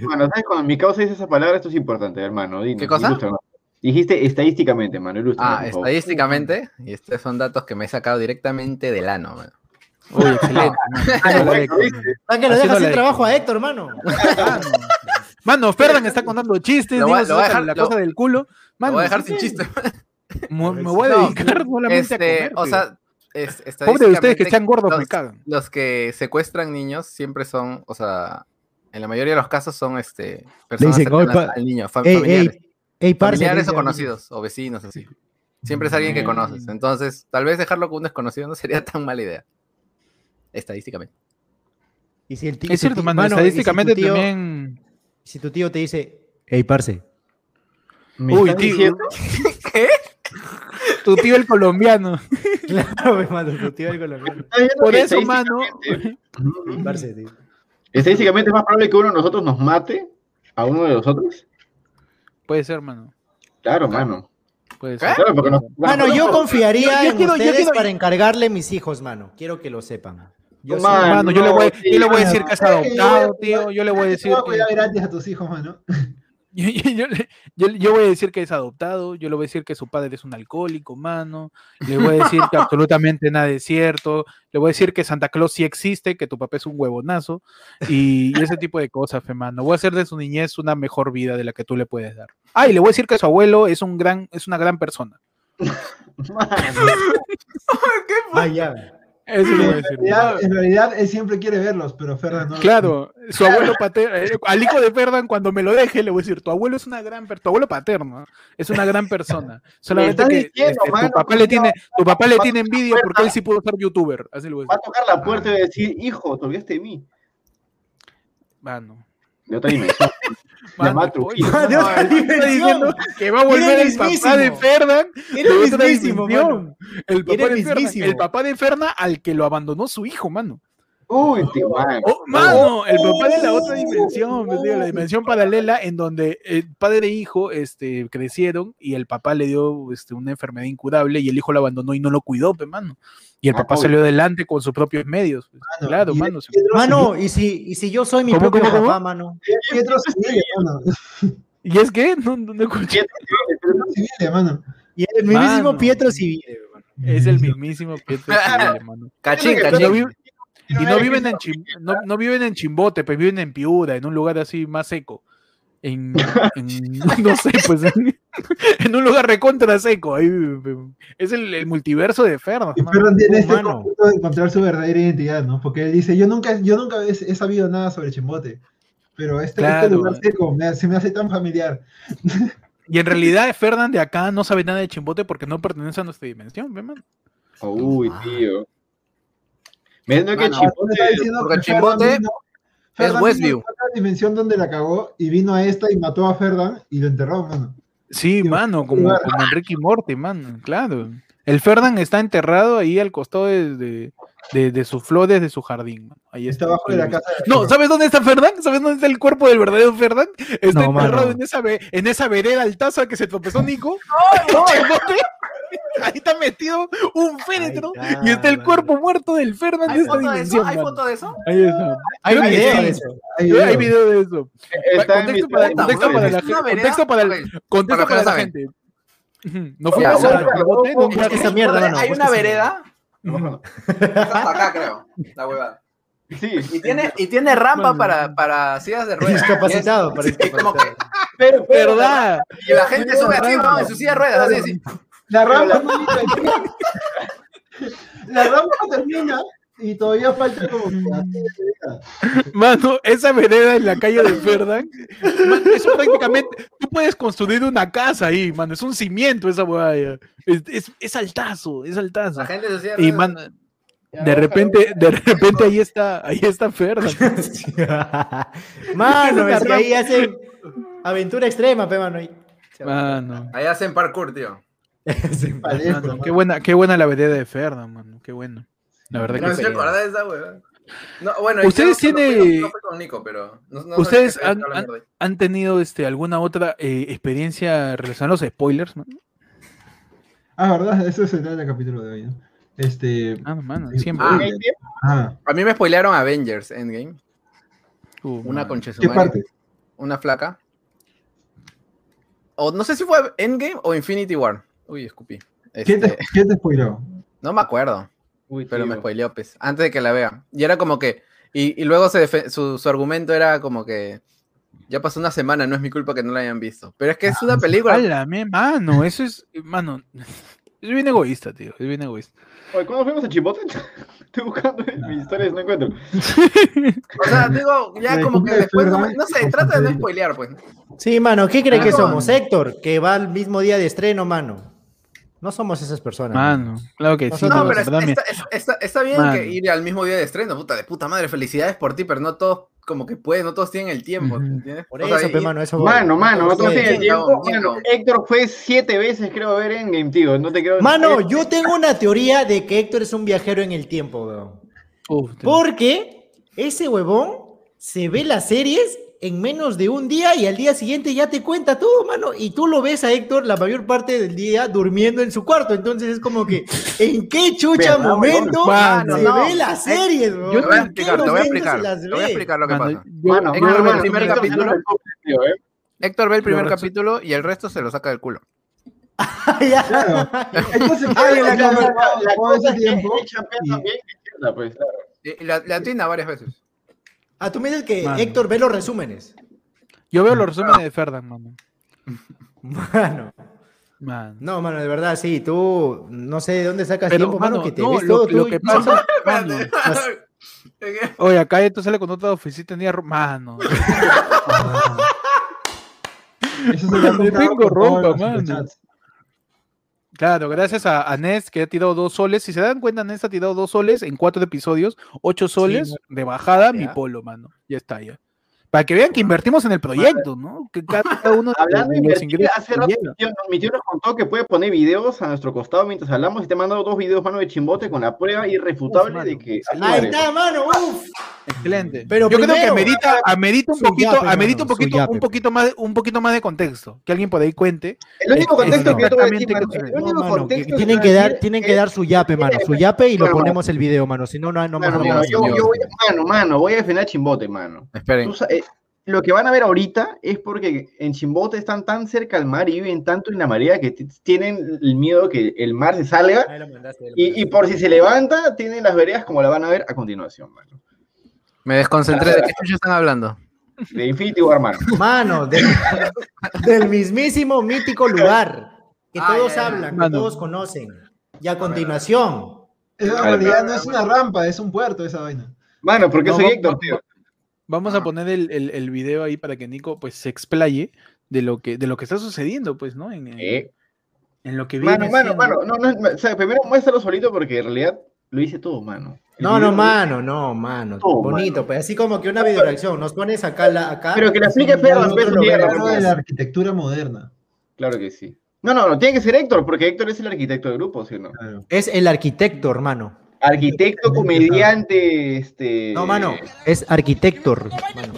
hermano. ¿Sabes? Cuando mi causa dice esa palabra, esto es importante, hermano. Dinos, ¿Qué cosa? Dijiste estadísticamente, hermano. ilústranos, Ah, estadísticamente, y estos son datos que me he sacado directamente del ano. man. Uy, excelente. Ah, mano. bueno, ¿viste? Ah, que lo dejas sin trabajo a Héctor, mano. Mano, Mano, Ferdan está contando chistes, Lo voy a- lo dejar- la lo- cosa del culo. Lo Mano, voy a dejar sin chiste. Me, me voy a No, dedicar solamente a Este, comer. o sea, es- Pobre de ustedes que estadísticamente, sean gordos, me los- cagan. Los que secuestran niños siempre son, o sea, en la mayoría de los casos son este personas dicen, "Oye, cercanas al niño, fa- Ey, familiares, ey, ey, parce. familiares o a conocidos, o vecinos, así. Siempre es alguien que Mm. conoces. Entonces, tal vez dejarlo con un desconocido no sería tan mala idea. Estadísticamente. Y si el tío- Es cierto, mano, y si estadísticamente tío- también. Si tu tío te dice, hey, parce. ¿Me Uy, tío. diciendo? Tu tío el colombiano. Claro, me mando tu tío el colombiano. ¿Estás diciendo Por eso, mano. estadísticamente- Mm. Estadísticamente es más probable que uno de nosotros nos mate a uno de los otros. Puede ser, mano. Claro, mano. Puede ser. Claro, porque nos- Mano, yo nosotros- confiaría Yo- yo en quiero- yo ustedes quiero- para encargarle mis hijos, mano. Quiero que lo sepan. Yo No, soy- mano. Mano, yo le voy, yo le voy a decir que Ay, adoptado, yo- tío. Yo le voy a decir Te voy a que. gratis a tus hijos, mano. Yo, yo- yo le- yo- voy a decir que es adoptado, yo le voy a decir que su padre es un alcohólico, mano, le voy a decir que absolutamente nada es cierto, le voy a decir que Santa Claus sí existe, que tu papá es un huevonazo, y, y ese tipo de cosas, fe, mano. Voy a hacer de su niñez una mejor vida de la que tú le puedes dar. Ah, y le voy a decir que su abuelo es un gran, es una gran persona. Mano. Ah, ya. Eso le voy a En decir. realidad, en realidad, él siempre quiere verlos, pero Ferdan no. Claro, su abuelo paterno, eh, al hijo de Ferdan cuando me lo deje le voy a decir, tu abuelo es una gran, per- tu abuelo paterno, es una gran persona. Solamente que diciendo, este, tu papá le tiene, tu papá le tiene envidia porque él sí pudo ser youtuber, así le voy a Va a tocar la puerta y decir, hijo, te olvidaste de mí. Mano, De otra dimensión. de otra está dimensión. diciendo que va a volver el papá de otra dimensión. mano. El papá, de Fernan, el papá de Fernan al que lo abandonó su hijo, mano. Uy, tío, mano. Oh, mano, el papá de la otra dimensión, me digo, la dimensión paralela en donde el padre e hijo este, crecieron y el papá le dio este, una enfermedad incurable y el hijo lo abandonó y no lo cuidó, pe, mano. Y el Ah, papá uy. salió adelante con sus propios medios. pues. Mano, claro, y mano. se- Pietro Mano, y si, y si yo soy mi ¿Cómo, propio cómo, cómo? papá, mano. Civile, Pietro Civile, mano. ¿Y es que? No, no, no escuché. Pietro Civile, mano. Y el mismísimo Mano. Pietro Civil. Es el mismísimo Pietro Civile, mano. Cachín, cachín. y no viven en Chim- no, no viven en Chimbote, pues viven en Piura, en un lugar así más seco. En, en- no sé, pues en, en un lugar recontra seco. Ahí, es el, el multiverso de Ferno. Y Ferdan tiene este Humano. conflicto de encontrar su verdadera identidad, ¿no? Porque él dice, yo nunca, yo nunca he, he sabido nada sobre Chimbote. Pero este, este lugar seco me- se me hace tan familiar. Y en realidad Fernan de acá no sabe nada de Chimbote porque no pertenece a nuestra dimensión, ve, man. Uy, Ah. tío. Me que Chimbote. Ferdan es Ferdan vino Westview. de otra dimensión donde la cagó y vino a esta y mató a Ferdan y lo enterró, mano. Sí, mano, como, como Enrique y Morty, mano, claro. El Ferdan está enterrado ahí al costado de, de, de- de sus flores, de su jardín. mano. Ahí Está está. abajo de la casa. de No, ¿sabes dónde está Ferdan? ¿Sabes dónde está el cuerpo del verdadero Ferdan? Está No, enterrado mano. en esa, ve- en esa vereda altaza que se tropezó Nico. Ahí está metido un féretro está, y está el cuerpo muerto del Ferdan de ¿Hay foto de eso? ¿Hay mano. foto de eso? Hay video de eso. Hay Hay video. de eso. Contexto para, contexto para la ¿Es una gente. Contexto para, contexto Para no la gente. No fue no esa mierda, mano. Hay busca una vereda hasta acá, creo. La huevada. Sí. Y tiene, y tiene rampa para, para sillas de ruedas. Discapacitado, para es- como que- Pero, pero, ¿Verdad? y la gente sube así, ¿no? En su silla de ruedas, así, así. La rampa no termina. La rampa termina y todavía falta como Mano, esa vereda en la calle de Ferdan, man, eso prácticamente, tú puedes construir una casa ahí, mano, es un cimiento esa ya. Es, es, es altazo, es altazo. La gente se hacía. Y man, de repente, de repente ahí está, ahí está Ferdan. Mano, Es que ahí hacen aventura extrema, pe, mano. ahí. Mano, Ahí hacen parkour, tío. Qué buena, qué buena la vereda de Ferdan, mano, qué bueno. La verdad No que de esa. No, bueno, Ustedes tienen- No fue con Nico, pero. no- no Ustedes que han- estaba hablando de- ¿Han tenido este, alguna otra eh, experiencia relacionada a los spoilers? mano? Ah, ¿verdad? Eso trata el capítulo de hoy, ¿no? Este. Ah, no, mano, Sí. siempre. Ah, Ah, A mí me spoilearon Avengers Endgame. Uh, Una concha ¿qué parte? Una flaca. O no sé si fue Endgame o Infinity War. Uy, escupí. ¿Quién te, Este, quién te spoiló? no me acuerdo. Uy, Pero me spoileó, pues, antes de que la vea. Y era como que, y, y luego se su, su argumento era como que, ya pasó una semana, no es mi culpa que no la hayan visto. Pero es que es una película. ¡Hala, mano! Eso es, mano, es bien egoísta, tío, es bien egoísta. Oye, ¿Cuándo fuimos a Chimbote? Estoy buscando en mis historias, no encuentro. O sea, digo, ya como que después, no, no sé, trata de no spoilear, pues. Sí, mano, ¿qué cree que Ah, somos? no. Héctor, que va al mismo día de estreno, mano. No somos esas personas. Mano, claro que sí. No, no, pero en está, está- está- está bien Mano. que ir al mismo día de estreno, puta, de puta madre, felicidades por ti, pero no todos como que pueden, no todos tienen el tiempo. ¿entiendes? Por O eso, sea, y- mano, eso. Mano, mano, no te Sí. tienes el tiempo. Mano. Héctor fue siete veces, creo, a ver Endgame, tío. No te creo. Mano, yo tengo una teoría de que Héctor es un viajero en el tiempo, weón. Uf, Porque ese huevón se ve las series en menos de un día y al día siguiente ya te cuenta todo, mano. Y tú lo ves a Héctor la mayor parte del día durmiendo en su cuarto. Entonces es como que, ¿en qué chucha ¿Verdad, momento Mano, se no. ve las series, weón? Yo te voy a ¿En qué explicar, te voy a explicar, se las te voy a ve? explicar lo que mano, pasa. yo- Mano, yo- Héctor mano, ve el primer capítulo. tío, ¿eh? Héctor ve el primer capítulo y el resto se lo saca del culo. Claro. Entonces, la La cosa es que también, pues, claro. La, la varias veces. Ah, tú me dices que Mano. Héctor ve los resúmenes. Yo veo los resúmenes de Ferdan, mano. Mano. Mano. No, mano, de verdad, sí, tú no sé de dónde sacas Pero, tiempo, mano, mano, que te no, ves lo, todo lo tú- que pasa, oye, acá esto sale con otra oficina, tenía, mano, Eso se llama tengo los mano. Claro, gracias a, a Ness que ha tirado dos soles, si se dan cuenta, Ness ha tirado dos soles en cuatro episodios, ocho soles de bajada, mi polo, mano, ya está, ya. Para que vean que invertimos en el proyecto, ¿no? Que cada uno Hablando de los invertir, ingresos hace que rato mi tío, mi tío nos contó que puede poner videos a nuestro costado mientras hablamos y te ha mandado dos videos, mano, de chimbote con la prueba irrefutable Uf, mano. de que... Ahí está, mano, uff. Excelente. Pero Yo creo que primero- amerita, amerita un poquito, yape, amerita un mano, poquito, yape. un poquito más, un poquito más de contexto. Que alguien por ahí cuente. El único Es- es contexto que yo te decir, mano, que- el No, único mano, que contexto tienen te que voy a dar, decir tienen es- que dar su yape, mano, su yape y lo ponemos el video, mano, si no, no, no Mano, mano, yo, yo voy a, mano, mano, voy a defender a Chimbote, mano. Esperen. Lo que van a ver ahorita es porque en Chimbote están tan cerca al mar y viven tanto en la marea que tienen el miedo que el mar se salga Ahí lo mandaste, ahí lo y, por si se levanta, tienen las veredas como la van a ver a continuación, mano. Me desconcentré. ¿De qué chucha están hablando? De Infinity War, mano. Mano, del, del mismísimo mítico lugar que Ah, todos hablan, que todos conocen. Y a continuación, En Claro. realidad no es una rampa, es un puerto esa vaina. Mano, porque No, soy Héctor, tío. Vamos a poner el, el, el video ahí para que Nico pues se explaye de lo que, de lo que está sucediendo, pues, ¿no? En, en- Eh, en lo que viene. Mano, mano, siendo- mano, no, no, o sea, primero muéstralo solito porque en realidad lo hice todo, mano. El no, no, mano, no, mano, Oh, bonito, pues así como que una video reacción, nos pones acá, la, acá. Pero que le explique. Hablo de la arquitectura moderna. Claro que sí. No, no, no, tiene que ser Héctor, porque Héctor es el arquitecto del grupo, ¿sí o no? Claro. Es el arquitecto, hermano. Arquitecto, comediante, este... No, mano, es arquitecto, mano.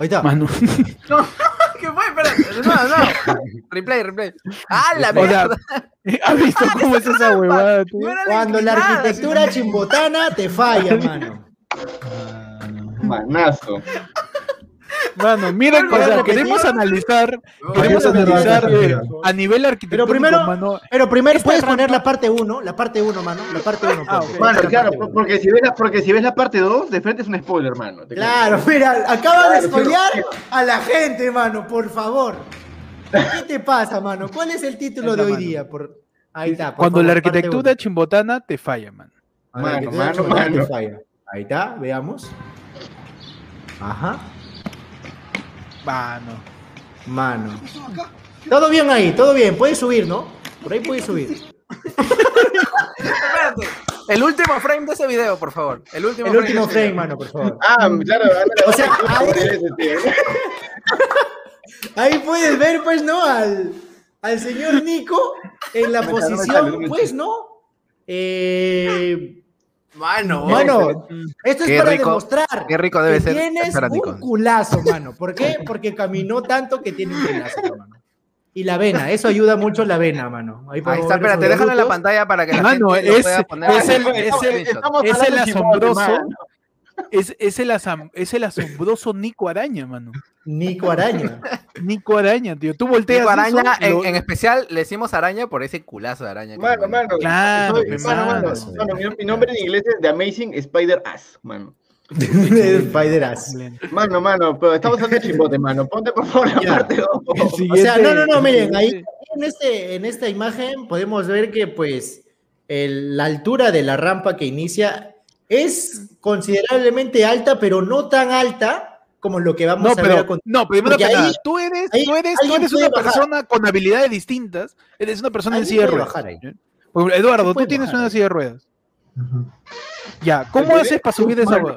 Ahorita. Mano. ¿Qué fue? Espérate. No, no. Replay, replay. ¡Ah, la O sea, mierda! ¿Has visto cómo es esa huevada? tú? No Cuando la arquitectura chimbotana te falla, mano. Ah, no. Manazo. Mano, mira, o ¿Puedes sea, queremos analizar, No, queremos analizar eh, a nivel arquitectónico, primero- mano. Pero primero puedes poner la parte 1, la parte 1, mano. La parte 1. Ah. Mano, claro, por- porque si, ves la, porque si ves la parte 2, de frente es un spoiler, mano. Claro, mira, acaba de spoilear sí. a la gente, mano, por favor. ¿Qué te pasa, mano? ¿Cuál es el título de hoy mano. día? Por... Ahí está. por Cuando la favor, arquitectura chimbotana te falla, mano. Mano, te mano, mano. falla. Ahí está, veamos. Ajá, Mano. mano. Todo bien ahí, todo bien. Puedes subir, ¿no? Por ahí puedes subir. Espérate. El último frame de ese video, por favor. El último El último frame, mano, por favor. Ah, claro, O sea, ahí-. Ahí puedes ver, pues, ¿no? Al, al señor Nico en la No me sale, no me posición, pues. ¿no? Eh, Mano, Mano, esto es para rico- demostrar qué rico debe que ser tienes un culazo, mano. ¿Por qué? Porque caminó tanto que tiene un culazo, mano. Y la vena, eso ayuda mucho la vena, mano. Ahí, Ahí está, espérate, déjalo en la pantalla para que la Mano, gente lo es- pueda poner. es el- es el- Es el asombroso. mano. Es, es, el asam- es el asombroso Nico Araña, mano. Nico Araña. Nico Araña, tío. Tú volteas. Nico Araña, eso, lo- en, especial le decimos araña por ese culazo de araña. Mano, mano. Claro, soy- mano, mano, mano. mano, mi, mi nombre en inglés es The Amazing Spider Ass, mano. Spider-Ass. Mano, mano, pero estamos hablando de chimbote, mano. Ponte por favor la Ya. parte 2. el O sea, no, no, no, miren, ahí en, este, en esta imagen podemos ver que pues el- la altura de la rampa que inicia es considerablemente alta, pero no tan alta como lo que vamos No, a ver continuación. no, primero que ahí- nada, tú eres, ahí tú eres, tú alguien eres una bajar. persona con habilidades distintas. Eres una persona en Alguien silla de ruedas. Eduardo, tú tienes bajar una silla de ruedas. Ujú. Ya, ¿cómo ¿Se haces para subir de esa hueá?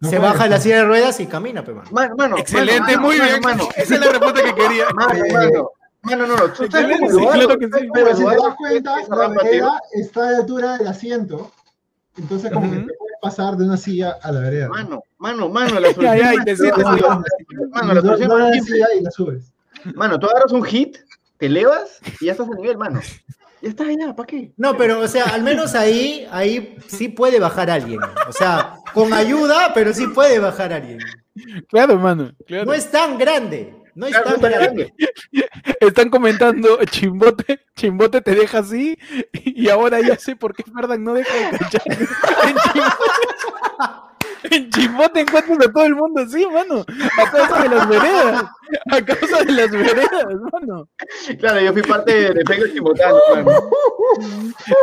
No Se puede. baja de la silla de ruedas y camina, pe, mano. Mano, mano. Excelente, mano, muy mano, bien. Mano, Esa es la respuesta que quería. mano, mano. Mano, no, no. Tú estás como sí, Eduardo, claro que sí. Pero si te das cuenta, la está a la altura del asiento. Entonces, como que te puedes pasar de una silla a la vereda. Mano, mano, mano, la Ya, solución. ya, y más- te sientes, mano, mano, la no- solución no y la subes. Mano, tú agarras un hit, te elevas y ya estás a nivel, mano. Ya está, ya, ¿para qué? No, pero, o sea, al menos ahí, ahí sí puede bajar alguien. O sea, con ayuda, pero sí puede bajar alguien. Claro, hermano. Claro. No es tan grande. No Claro, grande. Están comentando, Chimbote, Chimbote te deja así, y ahora ya sé por qué Ferdan no deja de cachar. En Chimbote, en Chimbote encuentras a todo el mundo así, mano. A causa de las veredas. A causa de las veredas, mano. Claro, yo fui parte del efecto chimotano, mano.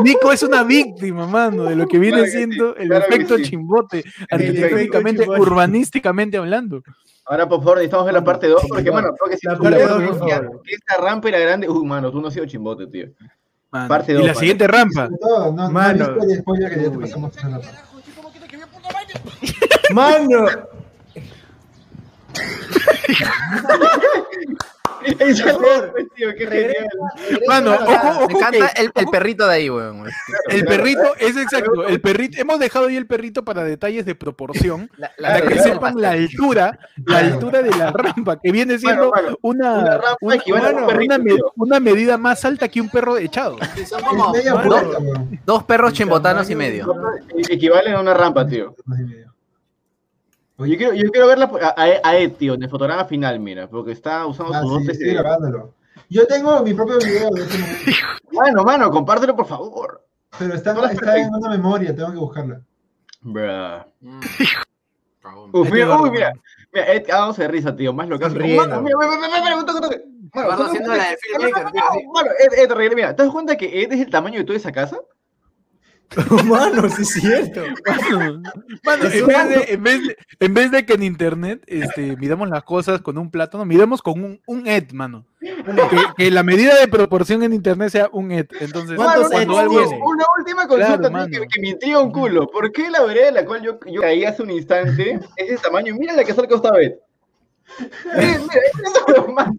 Nico es una víctima, mano, de lo que viene Claro que sí, siendo el claro efecto sí. Chimbote, arquitectónicamente, urbanísticamente hablando. Ahora, por favor, necesitamos ver la parte 2, porque, mano, porque si La tú parte me dos, por decías favor. que esta rampa era grande, uy, mano, tú no has sido chimbote, tío. Mano. Parte y dos, la mano. siguiente rampa. No, no Mano. spoiler que ya te pasamos. Mano, es, pues, tío, qué genial. Mano, regresa- ojo, ojo Me encanta que- el, el perrito de ahí, weón. El perrito, es exacto, el perrito, hemos dejado ahí el perrito para detalles de proporción, La, para que sepan la altura, la altura de la rampa, que viene siendo una, una perrito, me- medida más alta que un perro echado. Son como dos perros chimbotanos y medio. Equivalen a una rampa, tío. Yo quiero, yo quiero verla a, a, a Ed, tío, en el fotograma final, mira, porque está usando Ah, sus sí, dotes estoy grabándolo. Yo tengo mi propio video de ese momento, Mano, mano, compártelo, por favor. pero está, No, está en una memoria, tengo que buscarla. Bruh. Mm. Uf, mira, uy, mira, mira, Ed, vamos de risa, tío, más lo que. Mano, mira, mira, mira, mira, mira, un toque, un toque. Mano, Eduardo ¿tú te haciendo das la de. Mano, Ed, Ed, mira, ¿te das cuenta que Ed es el tamaño de toda esa casa? mano, sí es cierto. Mano, mano, en, vez de, en, vez de, en vez de que en internet este, midamos las cosas con un plátano, midamos con un, un ed, mano. Que, que la medida de proporción en internet sea un ed. Entonces, ¿Cuántos Mano, eds cuando algo? Una última consulta Claro, que, que me intriga un culo. ¿Por qué la vereda de la cual yo, yo caí hace un instante es de tamaño? Mira la que sale costado Ed. Mira, mira, eso, mano.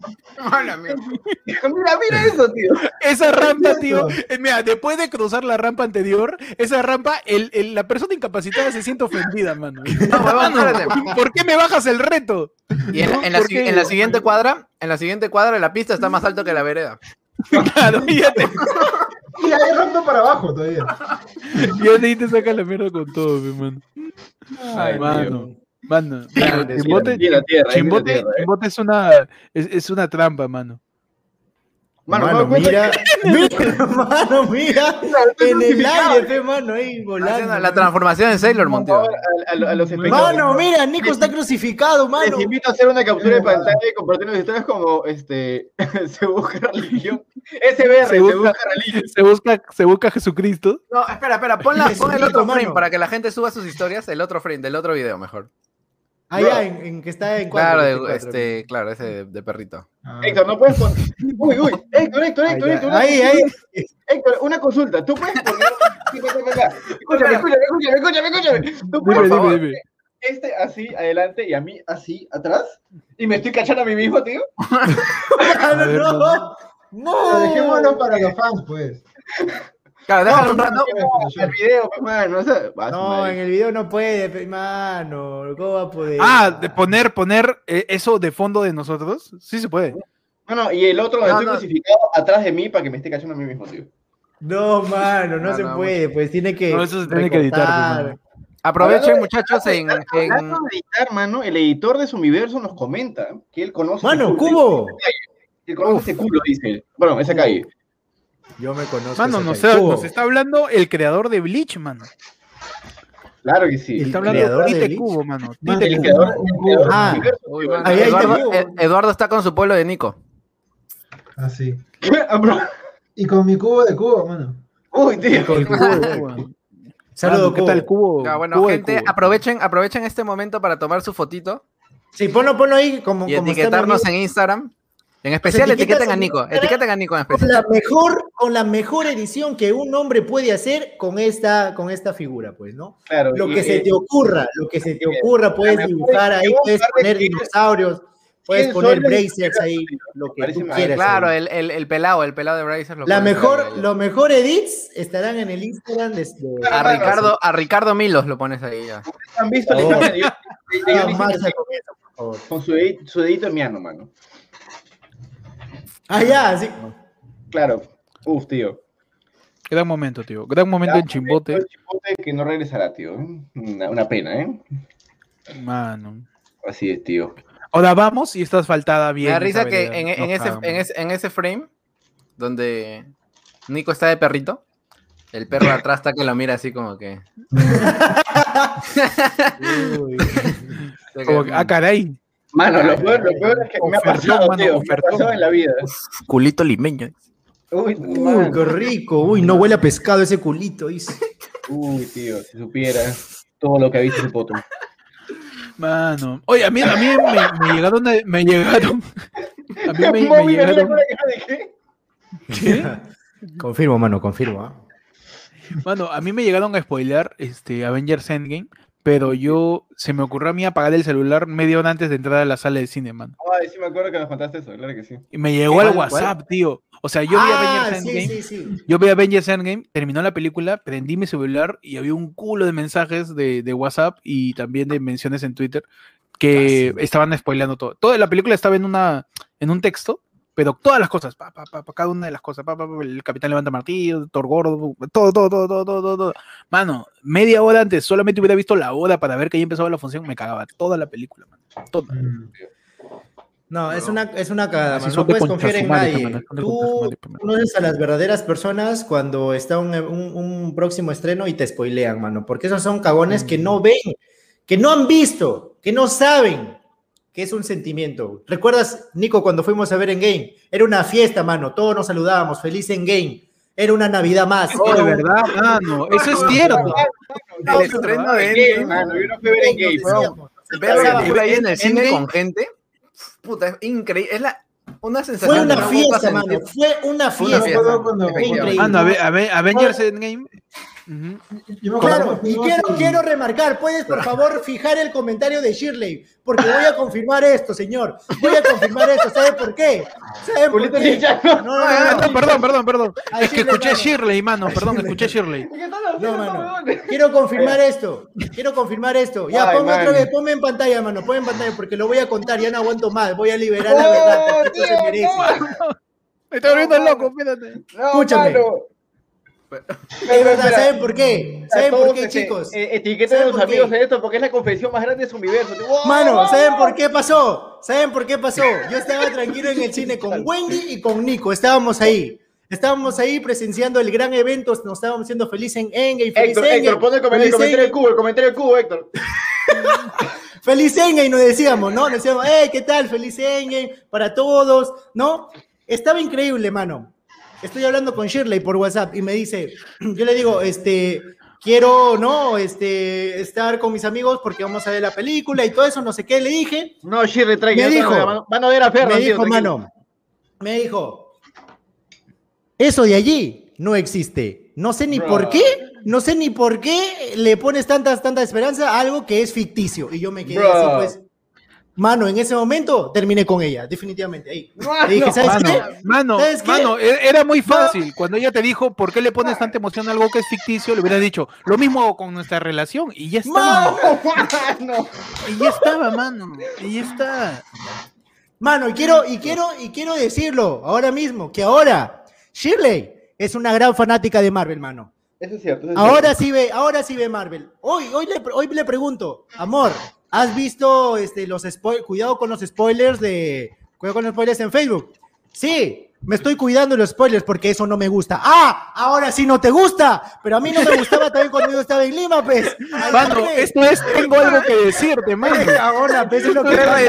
Mira, mira eso, tío. Esa rampa, Es tío, eh, mira, después de cruzar la rampa anterior, esa rampa, el, el- la persona incapacitada se siente ofendida, mano. No. ¿Por qué me bajas el reto? Y en, en la, siguiente cuadra, en la siguiente cuadra, la pista está más alto que la vereda. Claro, ya te, Y hay rampa para abajo todavía. de ahí te saca la mierda con todo, mi mano. Ay, mano, mano. Chimbote, tierra, Chimbote, tierra, eh. Chimbote es una, es, es una trampa, mano. Mano, Mano, ¿no me mira, mira, mano, mira, en el crucificado. aire, pe, mano, ahí volando. La transformación en Sailor Moon, tío. A, a- a los espectadores. Mano, mira, Nico está crucificado, Les mano. invito a hacer una captura de pantalla y compartir las historias como este se busca religión. SBR, se busca, religión. Se busca, se busca Jesucristo. No, espera, espera, pon, la- pon el otro frame mano. para que la gente suba sus historias, el otro frame, del otro video mejor. Allá, en, en que está en Claro, cuatro, 24. este, claro, ese de, de perrito. Ah, Héctor, no puedes poner. Uy, uy, Héctor, Héctor, Héctor, Ahí, Héctor. una ahí, ahí. Héctor, una consulta. ¿Tú puedes poner. Escúchame, escúchame, escúchame, escúchame, escúchame. Tú puedes Dime, por dime, favor, dime. este así adelante y a mí así atrás. Y me estoy cachando a mí mismo, tío. Ver, no, pero no. dejémoslo para los fans, pues. Claro, déjalo un No, rato. no, el video, pues, mano. O sea, No, madre. en el video no puede, mano. ¿Cómo va a poder? Ah, de poner, poner eh, eso de fondo de nosotros. Sí se puede. No, no, y el otro No, estoy no. crucificado atrás de mí para que me esté cachando a mí mismo, tío. No, mano, no, No, se no, puede, pues tiene que. No, eso se tiene que editar, pues. Aprovechen, Hablando de- muchachos, en, en- de editar, mano, el editor de su universo nos comenta que él conoce. Mano, Cubo. Que él conoce ese culo, dice él. Bueno, esa calle. Yo me conozco. Mano, nos, Cubo. nos está hablando el creador de Bleach, mano. Claro que sí. El Está hablando creador de Tite Bleach. Cubo, mano. Mano, El creador, el creador Ah. Uy, Ahí, ahí Eduardo, está con su pueblo de Nico. Así. Ah, bro. Y con mi cubo de cubo, mano. Uy, tío. El Cubo de Cubo. Saludos, ¿Qué tal Cubo? Ya, bueno, Cubo gente, Cubo. aprovechen, aprovechen este momento para tomar su fotito Sí, ponlo, ponlo ahí como. y como etiquetarnos en Instagram. En especial etiquetas etiqueten a en Nico, etiqueten a Nico en Con especial. la mejor, con la mejor edición que un hombre puede hacer con esta, con esta figura, pues, ¿no? Claro, Lo y- que se y- te ocurra, lo que se te ocurra, puedes dibujar ahí, puedes poner dinosaurios, puedes ¿Quién poner bracers ahí, lo que tú quieras. Claro, el, el, el pelado, el pelado de Brazers. lo La mejor, los mejor edits estarán en el Instagram de, de- A Ricardo, a Ricardo Milos lo pones ahí ya. ¿Han visto el Oh. con con su edit- su dedito miano, mano? Ah, ya, sí. Claro. Uf, tío. Gran momento, tío. Gran momento en Chimbote. el Chimbote que no regresará, tío. Una, una pena, ¿eh? Mano. Así es, tío. Ahora vamos y está asfaltada Me bien. da risa que vereda. en, en ese, en, ese, en ese frame donde Nico está de perrito, el perro atrás está que lo mira así como que. Uy. Como que, ah, caray. Mano, lo peor, lo peor es que me ha pasado, mano, tío. Me ha pasado en la vida. Culito limeño. Uy, qué rico. Uy, no huele a pescado ese culito, dice. Uy, tío, si supiera todo lo que ha visto poto. Mano. Oye, a mí, a mí me, me llegaron. a- Me llegaron. A mí me, me llegaron. ¿qué? ¿Qué? Confirmo, mano, confirmo. ¿ah? Mano, a mí me llegaron a spoilear este, Avengers Endgame, pero yo se me ocurrió a mí apagar el celular media hora antes de entrar a la sala de cine, mano. Ay, sí me acuerdo que nos contaste eso, claro que sí. Y me llegó al. WhatsApp, tío. O sea, yo vi ah, Avengers sí, Endgame. sí, sí. Yo vi Avengers Endgame, terminó la película, prendí mi celular y había un culo de mensajes de, de WhatsApp y también de menciones en Twitter que estaban spoileando todo. Toda la película estaba en una en un texto, pero todas las cosas, pa, pa, pa, pa, cada una de las cosas, pa, pa, pa, el capitán levanta martillo, Thor gordo, todo, todo, todo, todo, todo, todo, todo. Mano, media hora antes solamente hubiera visto la hora para ver que ya empezaba la función, me cagaba toda la película, mano. Toda. Mm. No, es una, es una cagada, Así man. No de puedes confiar en nadie. Tú conoces a las verdaderas personas cuando está un, un- un próximo estreno y te spoilean, mano. Porque esos son cagones que no ven, que no han visto, que no saben que es un sentimiento. ¿Recuerdas, Nico, cuando fuimos a ver en Game? Era una fiesta, mano. Todos nos saludábamos, feliz en Game. Era una Navidad más. Oh, Era de un- verdad, mano, eso es cierto. El estreno de Endgame, mano, yo no fui a ver en decíamos, ver la película ahí en el cine Endgame con gente, puta, es increíble. Es la, una sensación Fue una no fiesta, mano. Fue una Fue una fiesta. fiesta. Mano, Avengers Endgame. Claro, y quiero, remarcar, puedes por favor fijar el comentario de Shirley, porque voy a confirmar esto, señor. Voy a confirmar eesto, ¿sabe por qué? ¿Sabe por qué? No, no, Ah, no, no, perdón, perdón, perdón. Es que Shirley, escuché mano. Shirley, mano, perdón, escuché Shirley. Quiero confirmar esto. Quiero confirmar esto. Ya, Ay, ponme otra vez, ponme en pantalla, mano. Ponme en pantalla porque lo voy a contar. Ya no aguanto más. Voy a liberar la verdad. esto se tío, merece. Me estoy volviendo loco, espérate. No, Escúchame. Es verdad, ¿saben por qué? ¿Saben por qué, este, chicos? eh, etiqueten a ¿Saben los amigos de esto porque es la confesión más grande de su universo. ¡Wow! Mano, ¿saben por qué pasó? ¿Saben por qué pasó? Yo estaba tranquilo en el cine con Wendy y con Nico. Estábamos ahí. Estábamos ahí presenciando el gran evento. Nos estábamos haciendo feliz en Endgame. Feliz Héctor, Héctor, Endgame, pon el, comen- el feliz comentario del cubo, el comentario del cubo, Héctor. Feliz Endgame, nos decíamos, ¿no? Nos decíamos, hey, ¿qué tal? Feliz Endgame para todos, ¿no? Estaba increíble, mano. Estoy hablando con Shirley por WhatsApp y me dice, yo le digo, este, quiero, ¿no? Este, estar con mis amigos porque vamos a ver la película y todo eso, no sé qué. Le dije, No, Shirley, trae Me dijo. van van a ver a Ferran, me dijo, mano, me dijo, eso de allí no existe. No sé ni Bro. por qué, no sé ni por qué le pones tanta, tanta esperanza a algo que es ficticio. Y yo me quedé Bro. así, pues. Mano, en ese momento terminé con ella, definitivamente. Ahí. Mano, Le dije, ¿sabes Mano, qué? mano, ¿Sabes qué? mano, e- era muy fácil. Cuando ella te dijo, ¿por qué le pones tanta emoción a algo que es ficticio? Le hubieras dicho, lo mismo con nuestra relación. Y ya estaba. Mano. Y ya estaba, mano. Y ya está. Mano, y quiero, y quiero, y quiero decirlo ahora mismo, que ahora Shirley es una gran fanática de Marvel, mano. Eso es cierto. eso es Ahora sí ve, ahora sí ve Marvel. Hoy, hoy le, hoy le pregunto, amor, ¿has visto este, los spoilers? Cuidado con los spoilers de. Cuidado con los spoilers en Facebook. Sí, me estoy cuidando de los spoilers porque eso no me gusta. ¡Ah! Ahora sí no te gusta. Pero a mí no me gustaba también cuando yo estaba en Lima, pues. Mano, esto es, tengo algo que decirte, mano. Ahora, pe, eso es lo que ahí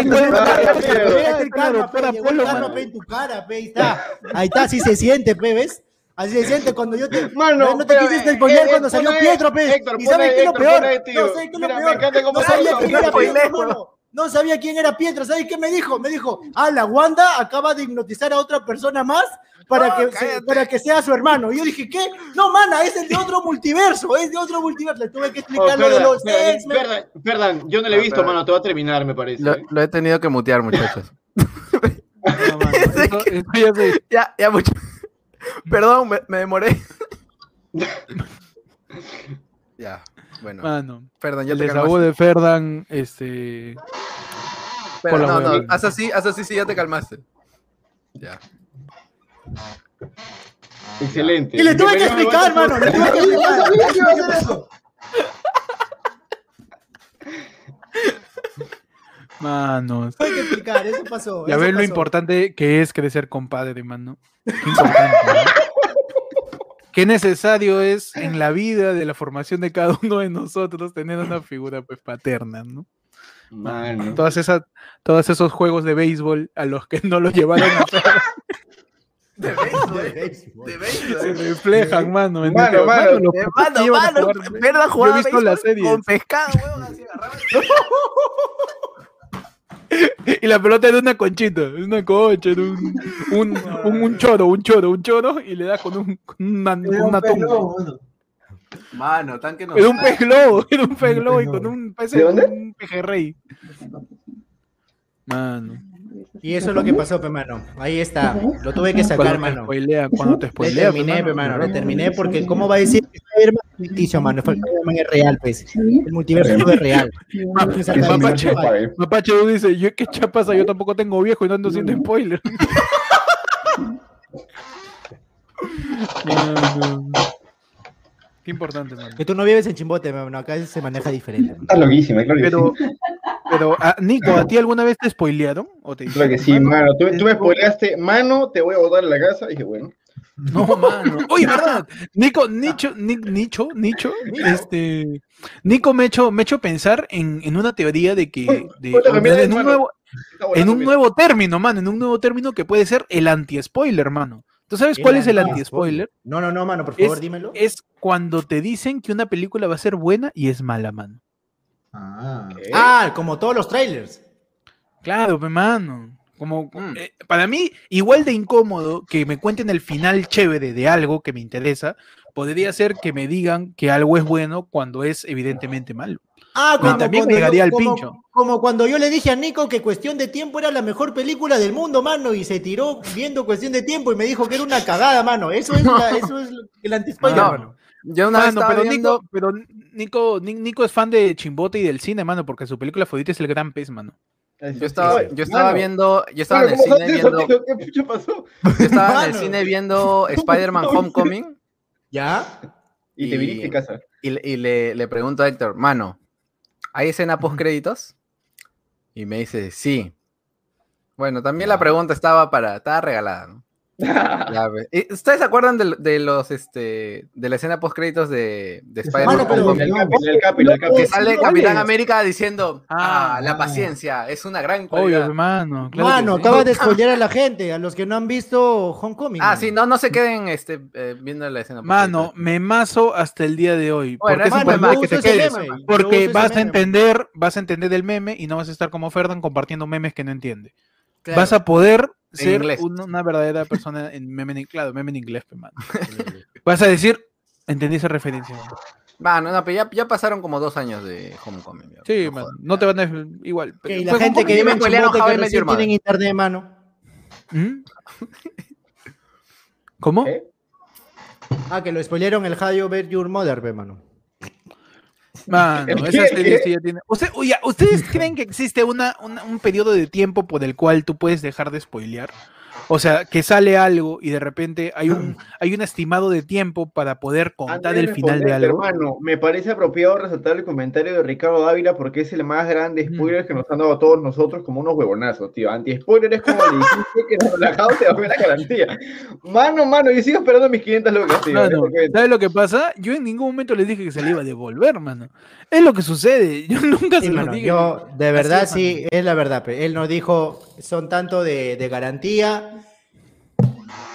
está. Ahí está, así se siente, pe, ¿ves? Así se siente cuando yo te. Mano, no te quisiste eh, spoilear eh, cuando salió Pietro, pe. Héctor, ¿Y sabes qué es lo peor? No, ¿sabes qué es lo Mira, me peor? encanta cómo No sabía quién era Pietro. No sabía quién era Pietro. ¿Sabes qué me dijo? Me dijo, ah, la Wanda acaba de hipnotizar a otra persona más para, que, se- para que sea su hermano. Y yo dije, ¿qué? No, mana, es el de otro multiverso. Es de otro multiverso. Le tuve que Oh, explicar lo de los X-Men. Ferdan, yo no le he No, visto, mano. Te va a terminar, me parece. Lo, ¿eh? lo he tenido que mutear, muchachos. No, mano, ya ya, ya, mucho. Perdón, me, me demoré. ya, bueno. Mano, Perdón, ya el te desahogo calmaste. de Ferdan, este. La no, no, haz así, haz así, sí, ya te calmaste. Ya. Excelente. Y le tuve que explicar, mano. Le tuve que explicar. sabía que iba a hacer eso. Manos. Tuve que explicar, eso pasó. Ya ves lo importante que es crecer compadre, mano. Qué importante. ¿no? Qué necesario es en la vida de la formación de cada uno de nosotros tener una figura pues paterna, ¿no? Mano. Todas esas, todos esos juegos de béisbol a los que no los llevaron a hacer, De béisbol. De béisbol. se reflejan, mano. en Mano, este- mano, los Mano, a mano, jugar- ¿verdad? Yo Jugaba he visto la béisbol serie. Con pescado, weón, así agarraba. Y la pelota era una conchita, era una concha, era un, un, un, un choro, un choro, un choro, y le das con, un, una, Era una tumba. mano. Mano, tan que no. Era un pez globo, era un pez globo y con un pez, un pejerrey. Mano. Y eso es lo que pasó, pe, mano. Ahí está. Lo tuve que sacar, Cuando te mano. spoilea, cuando te Le spoilea. terminé, pues, pe, mano. mano. Le terminé porque, ¿cómo va a decir que Spider-Man es ficticio, mano? Spider-Man es real, pues. El multiverso no es real. Mapache, dice, yo qué chapas, yo tampoco tengo viejo y no ando haciendo spoiler. Qué importante, mano. Que tú no vives en Chimbote, mano. Acá se maneja diferente. Está loquísima, claro que Pero. Pero, ah, Nico, ¿a ti alguna vez te spoilearon? ¿O te Claro que sí, mano. Tú, tú me spoileaste, mano, te voy a botar en la casa. Y dije, bueno. No, mano. Oye, ¿verdad? Nico, Nicho, Ni- Nicho, Nicho, este, Nico me ha hecho, me ha hecho pensar en, en una teoría de que, de, Cuéntame, mira, en un nuevo, en un nuevo término, mano, en un nuevo término que puede ser el anti-spoiler, mano. ¿Tú sabes cuál es el anti-spoiler? No, no, no, mano. Por favor, Es- dímelo. Es cuando te dicen que una película va a ser buena y es mala, mano. Ah. Ah, como todos los trailers. Claro, pe, mano. Como, Mm. eh, para mí, igual de incómodo que me cuenten el final chévere de algo que me interesa, podría ser que me digan que algo es bueno cuando es evidentemente malo. Ah, Y también me cuando llegaría yo- al como- pincho. Como cuando yo le dije a Nico que Cuestión de Tiempo era la mejor película del mundo, mano, y se tiró viendo Cuestión de Tiempo y me dijo que era una cagada, mano. Eso es, la- eso es el anti-spoiler, No. mano. Yo una vez Mano, estaba pero, viendo... Nico, pero Nico, Ni- Nico es fan de Chimbote y del cine, mano, porque su película favorita es El Gran Pez, mano. Yo estaba, yo estaba Mano, viendo, yo estaba en mano, el ¿cómo cine eso, viendo? ¿Qué pasó? yo estaba en el Mano. cine viendo Spider-Man Homecoming ¿Ya? Y te Y- viniste a casa. Y, le- y le, le pregunto a Héctor, mano, ¿hay escena post créditos? Y me dice, sí. Bueno, también la pregunta estaba para, estaba regalada, ¿no? Ya, ve. ¿Y ¿Ustedes se acuerdan de, de los, este, de la escena post créditos de, de Spider-Man? pero- Homecoming? El capi, el capi, el capi. que sale ¿cuál Capitán? América diciendo, ah, Ah, la ah. paciencia es una gran Obvio, cualidad. hermano. claro Mano, sí. acabas de spoilear a la gente, a los que no han visto Homecoming. Ah, sí, no, no se queden este, eh, viendo la escena. Mano, me mazo hasta el día de hoy. Bueno, porque es mano, que te quedes. meme, vas a meme. entender, vas a entender el meme y no vas a estar como Ferdan compartiendo memes que no entiende. Claro. Vas a poder ser inglés. una, una verdadera persona en meme en, claro, meme en inglés, pe, mano. Vas a decir, entendí esa referencia. Mano, no, pero ya, ya pasaron como dos años de Homecoming. Sí, no te van a igual. Ok, pero la fue gente que vive en Chimbote que recién tienen internet, mano. ¿Mm? ¿Cómo? ¿Eh? Ah, que lo spoilearon el How You Met Your Mother, pe, mano. Mano, ¿El esa serie sí ya tiene. Usted- oye, ¿Ustedes creen que existe una, una- un periodo de tiempo por el cual tú puedes dejar de spoilear? O sea, que sale algo y de repente hay un, hay un estimado de tiempo para poder contar Antes el final de algo. Hermano, me parece apropiado resaltar el comentario de Ricardo Dávila porque es el más grande Mm. spoiler que nos han dado a todos nosotros como unos huevonazos, tío. Anti-spoiler es como le dijiste que nos relajamos te bajó la garantía. Mano, mano, yo sigo esperando mis 500 lucas, tío. Mano, ¿sabes lo que pasa? Yo en ningún momento les dije que se le iba a devolver, mano. Es lo que sucede. Yo nunca Sí, se lo mano, dije. yo, de verdad, es, sí, es la verdad. Él nos dijo, son tanto de, de garantía.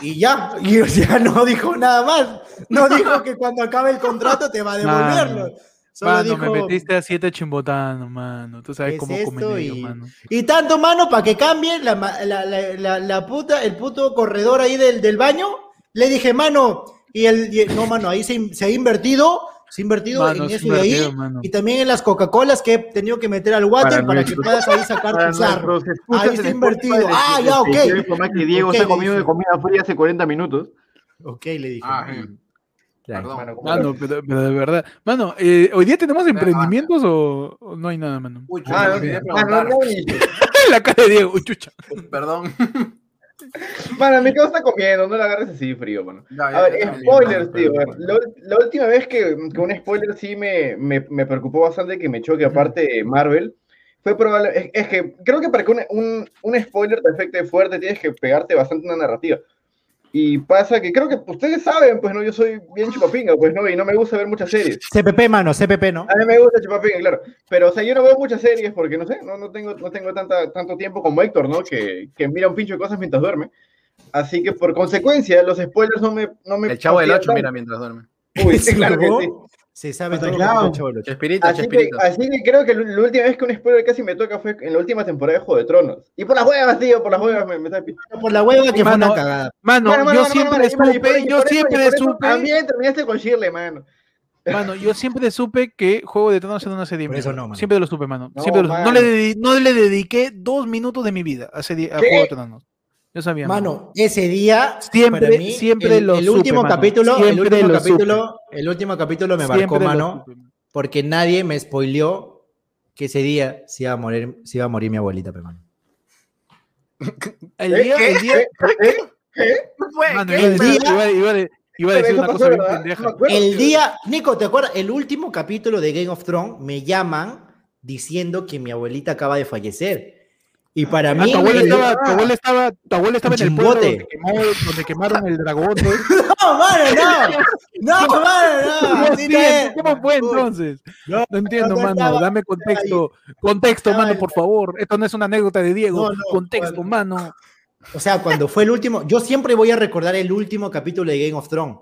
Y ya, y ya no dijo nada más. No dijo que cuando acabe el contrato te va a devolverlo. Mano, Solo Mano, dijo, me metiste a siete chimbotanos, mano. Tú sabes ¿qué es cómo comen ellos, Y- mano. Y tanto, mano, para que cambie la, la, la, la, puta, el puto corredor ahí del, del baño. Le dije, mano, y el, y el- no, mano, ahí se, se ha invertido, se ha invertido Mano, en se ha eso de ahí. invertido, mano. Y también en las Coca-Colas que he tenido que meter al water para, Para que puedas ahí sacar Para tu sarro. Ahí está Spotify, invertido. Ah, ya, les ok. que Diego Ok, está le comiendo de dije. comida fría hace 40 minutos. Ok, le dije. Ah. Perdón. Mano, ¿cómo Mano, pero, pero de verdad. Mano, eh, ¿hoy día tenemos emprendimientos o, o no hay nada, mano? Uy, Ah, no, ah, no, no, La cara de Diego, uy, chucha. Perdón. Mano, mi está comiendo, no la agarres así frío, mano. A ver, ya, spoilers, ya, tío. La, la última vez que, que un spoiler sí me, me, me preocupó bastante, que me choque aparte de Marvel, fue probable. Es, es que creo que para que un, un, un spoiler te afecte fuerte tienes que pegarte bastante una narrativa. Y pasa que creo que ustedes saben, pues no, yo soy bien chupapinga, pues no, y no me gusta ver muchas series. CPP, mano, CPP, ¿no? A mí me gusta chupapinga, claro. Pero, o sea, yo no veo muchas series porque, no sé, no, no tengo, no tengo tanta, tanto tiempo como Héctor, ¿no? Que, que mira un pincho de cosas mientras duerme. Así que, por consecuencia, los spoilers no me... No me El chavo del 8 fastidian mira mientras duerme. Uy, sí, claro que sí. Se sabe todo. claro. Chespirito, Así que, Chespirito. así que creo que la última vez que un spoiler casi me toca fue en la última temporada de Juego de Tronos. Y por las huevas, tío, por las huevas me, me está. Por la hueva que fue Mano, una cagada. Mano, Mano, mano, yo mano, siempre mano, y por- y por- supe, y yo siempre supe, También terminaste con Shirley, mano. mano, yo siempre supe que Juego de Tronos era una serie Por eso mierda. no, mano. Siempre lo supe, mano. No, Siempre lo supe. No, le dedi- no le dediqué dos minutos de mi vida a, serie, a. Juego de Tronos. Yo sabía. Mano, ese día, Siempre- para mí, siempre el, lo el supe, último mano. capítulo, el último lo capítulo, el último capítulo me marcó, Siempre lo mano, supe. porque nadie me spoileó que ese día se iba a morir, se iba a morir mi abuelita, pe, mano. El ¿Eh? día, ¿Qué? el día, ¿Eh? ¿Eh? ¿Eh? Fue, mano, ¿qué? El día- iba, iba de- iba a Pero decir una cosa bien pendeja. No El día, Nico, ¿te acuerdas? El último capítulo de Game of Thrones me llaman diciendo que mi abuelita acaba de fallecer. Y para Ah, mí, tu abuela el- estaba, tu abuela estaba, tu abuela estaba en el pueblo donde, quemó- donde quemaron el dragón. ¿no? No, mano, no. No, mano, no. Es. ¿Cómo fue entonces? No, No entiendo, no mano. estaba- Dame contexto. Contexto, Estaba mano, el- por favor. Esto no es una anécdota de Diego. No, no, contexto, bueno. mano. O sea, cuando fue el último, yo siempre voy a recordar el último capítulo de Game of Thrones,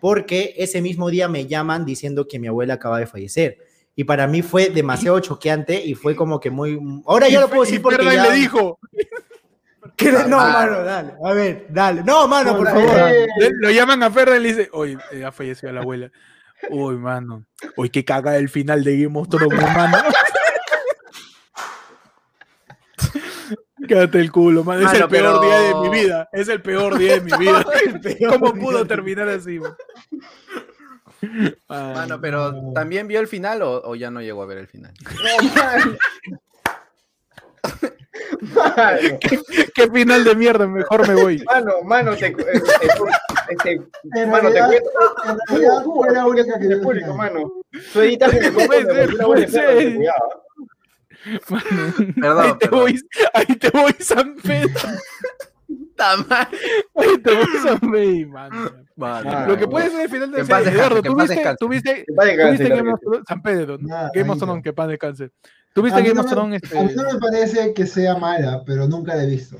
porque ese mismo día me llaman diciendo que mi abuela acaba de fallecer. Y para mí fue demasiado choqueante y fue como que muy... Ahora yo lo puedo decir porque ya... le dijo. No, Ah. mano, dale. A ver, dale. No, mano, por favor. eh. Lo llaman a Ferdan y le dice, oye, eh, ha fallecido la abuela. Uy, mano. Uy, qué caga el final de Game of Thrones, mano. Quédate el culo, mano. Es Mano, el peor pero- día de mi vida. Es el peor día de mi vida. ¿Cómo pudo terminar así? man? Mano, pero. ¿también vio el final o, o ya no llegó a ver el final? No, mano. Mano, ¿Qué final de mierda? Mejor me voy. mano, mano, te, eh, te- este, En mano, te realidad- cuento. en realidad Tú, fue la única que público, mano. Tú editas perra, ser. cuidado. Perdón, ahí te perdón. voy, ahí te voy, San Pedro. Te mano. Mano. Lo que puede ser el final de serie. Eduardo, ¿tú viste, tú Game of Thrones? San Pedro, Game of Thrones, que paz descanse. ¿Tú A viste mí Game no of me- Thrones? a mí Este... no me parece que sea mala, pero nunca la he visto.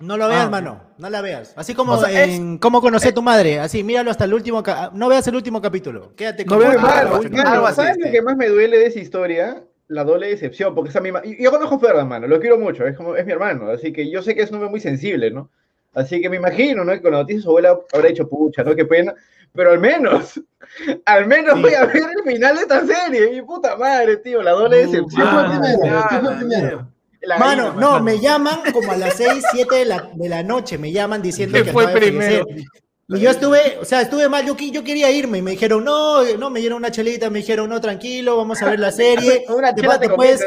No lo veas, Ah, mano. No la veas. Así como O sea, en Cómo conocer a tu madre. Así, míralo hasta el último. No veas el último capítulo. Quédate No con. Algo así, ¿sabes lo que más me duele de esa historia? La doble decepción, porque esa misma. y- Yo conozco a Ferdan, mano, lo quiero mucho, es, como, es mi hermano, así que yo sé que es un hombre muy sensible, ¿no? Así que me imagino, ¿no? Que con la noticia su abuela habrá dicho, pucha, ¿no? Qué pena. Pero al menos, al menos voy a ver el final de esta serie, mi puta madre, tío, la doble Uh, decepción. ¿Quién fue Ah, primero? ya, ¿Quién fue la Mano, gallina, no, me llaman como a las 6, 7 de la, de la noche. Me llaman diciendo ¿Qué que fue primero? Y yo estuve, o sea, estuve mal. Yo, yo quería irme y me dijeron, no, no, me dieron una chelita. Me dijeron, no, tranquilo, vamos a ver la serie. Una Te chela va- te después-.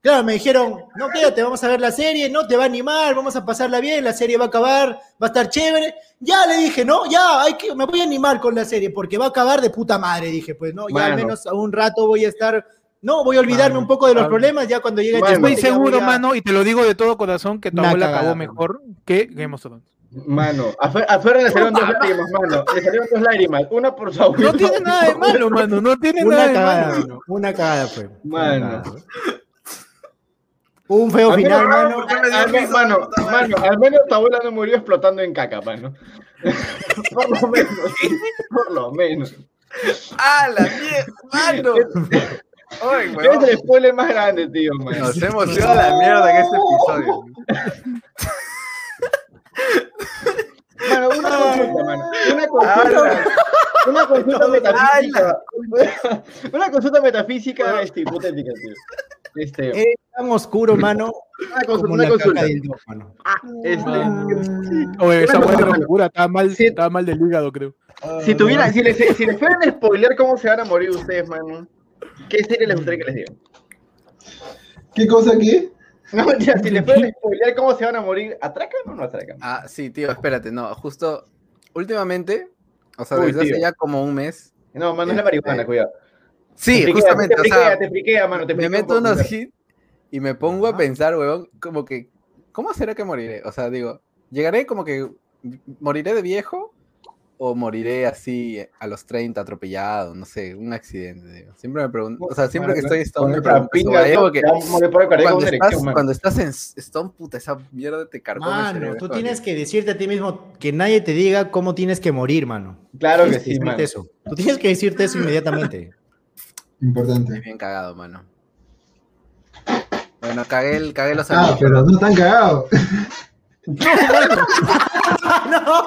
Claro, me dijeron, no, quédate, vamos a ver la serie, no te va a animar, vamos a pasarla bien, la serie va a acabar, va a estar chévere. Ya le dije, no, ya, hay que, me voy a animar con la serie porque va a acabar de puta madre. Dije, pues no, ya al menos a un rato voy a estar, no, voy a olvidarme Mano, un poco de los mano. problemas ya cuando llegue el Mano. Estoy ya seguro, mano, y te lo digo de todo corazón, que tu Una abuela cagada, acabó mano. mejor que Game of Thrones. Mano, a, Fer- a le salieron dos lágrimas, mano. Le salieron dos lágrimas. Una por su abuelo. No tiene nada de malo, mano, no tiene nada Una de cagada, malo. mano, una cagada fue. Mano. Una cagada. Un feo Al final, mano. al- al menos- mano, mano, al menos tu abuela no murió explotando en caca, mano. por lo menos, por lo menos. ¡Ah, la mierda! ¡Mano! ¡Ay, Es el spoiler más grande, tío, mano. Nos hemos ido a la mierda en este episodio. Mano, una consulta, mano. Una consulta. Una consulta metafísica. Una consulta metafísica este, hipotética, tío. Este, Es tan oscuro, mano. una consulta, Como una la caca consulta. Este, Oye, esa Una buena locura, estaba mal, Sí. estaba mal del hígado, creo. si tuviera, si les, si les fueran a spoiler cómo se van a morir ustedes, mano, ¿qué serie les gustaría que les digan? ¿Qué cosa aquí? No, ya, si les fueran a spoiler cómo se van a morir, ¿atracan o no atracan? Ah, sí, tío, espérate, no, justo últimamente, o sea, Uy, desde hace tío. ya como un mes. No, mano, es la marihuana, Eh, cuidado. Sí, Te justamente, te o friquea, sea, te friquea, mano, te me meto unos hits y me pongo a pensar, weón, como que, ¿cómo será que moriré? O sea, digo, ¿llegaré como que, moriré de viejo o moriré así a los 30 atropellado? No sé, un accidente, digo. Siempre me pregunto, o sea, siempre que estoy en Stone me pregunto cuando con estás, cuando estás en Stone, puta, esa mierda te el Mano, tú tienes que decirte a ti mismo que nadie te diga cómo tienes que morir, mano. Claro que sí, decirte mano. eso. Tú tienes que decirte eso inmediatamente. Importante. bien cagado, mano. Bueno, cagué, el, cagué los Ah, anillos. pero no están cagados. ¡No!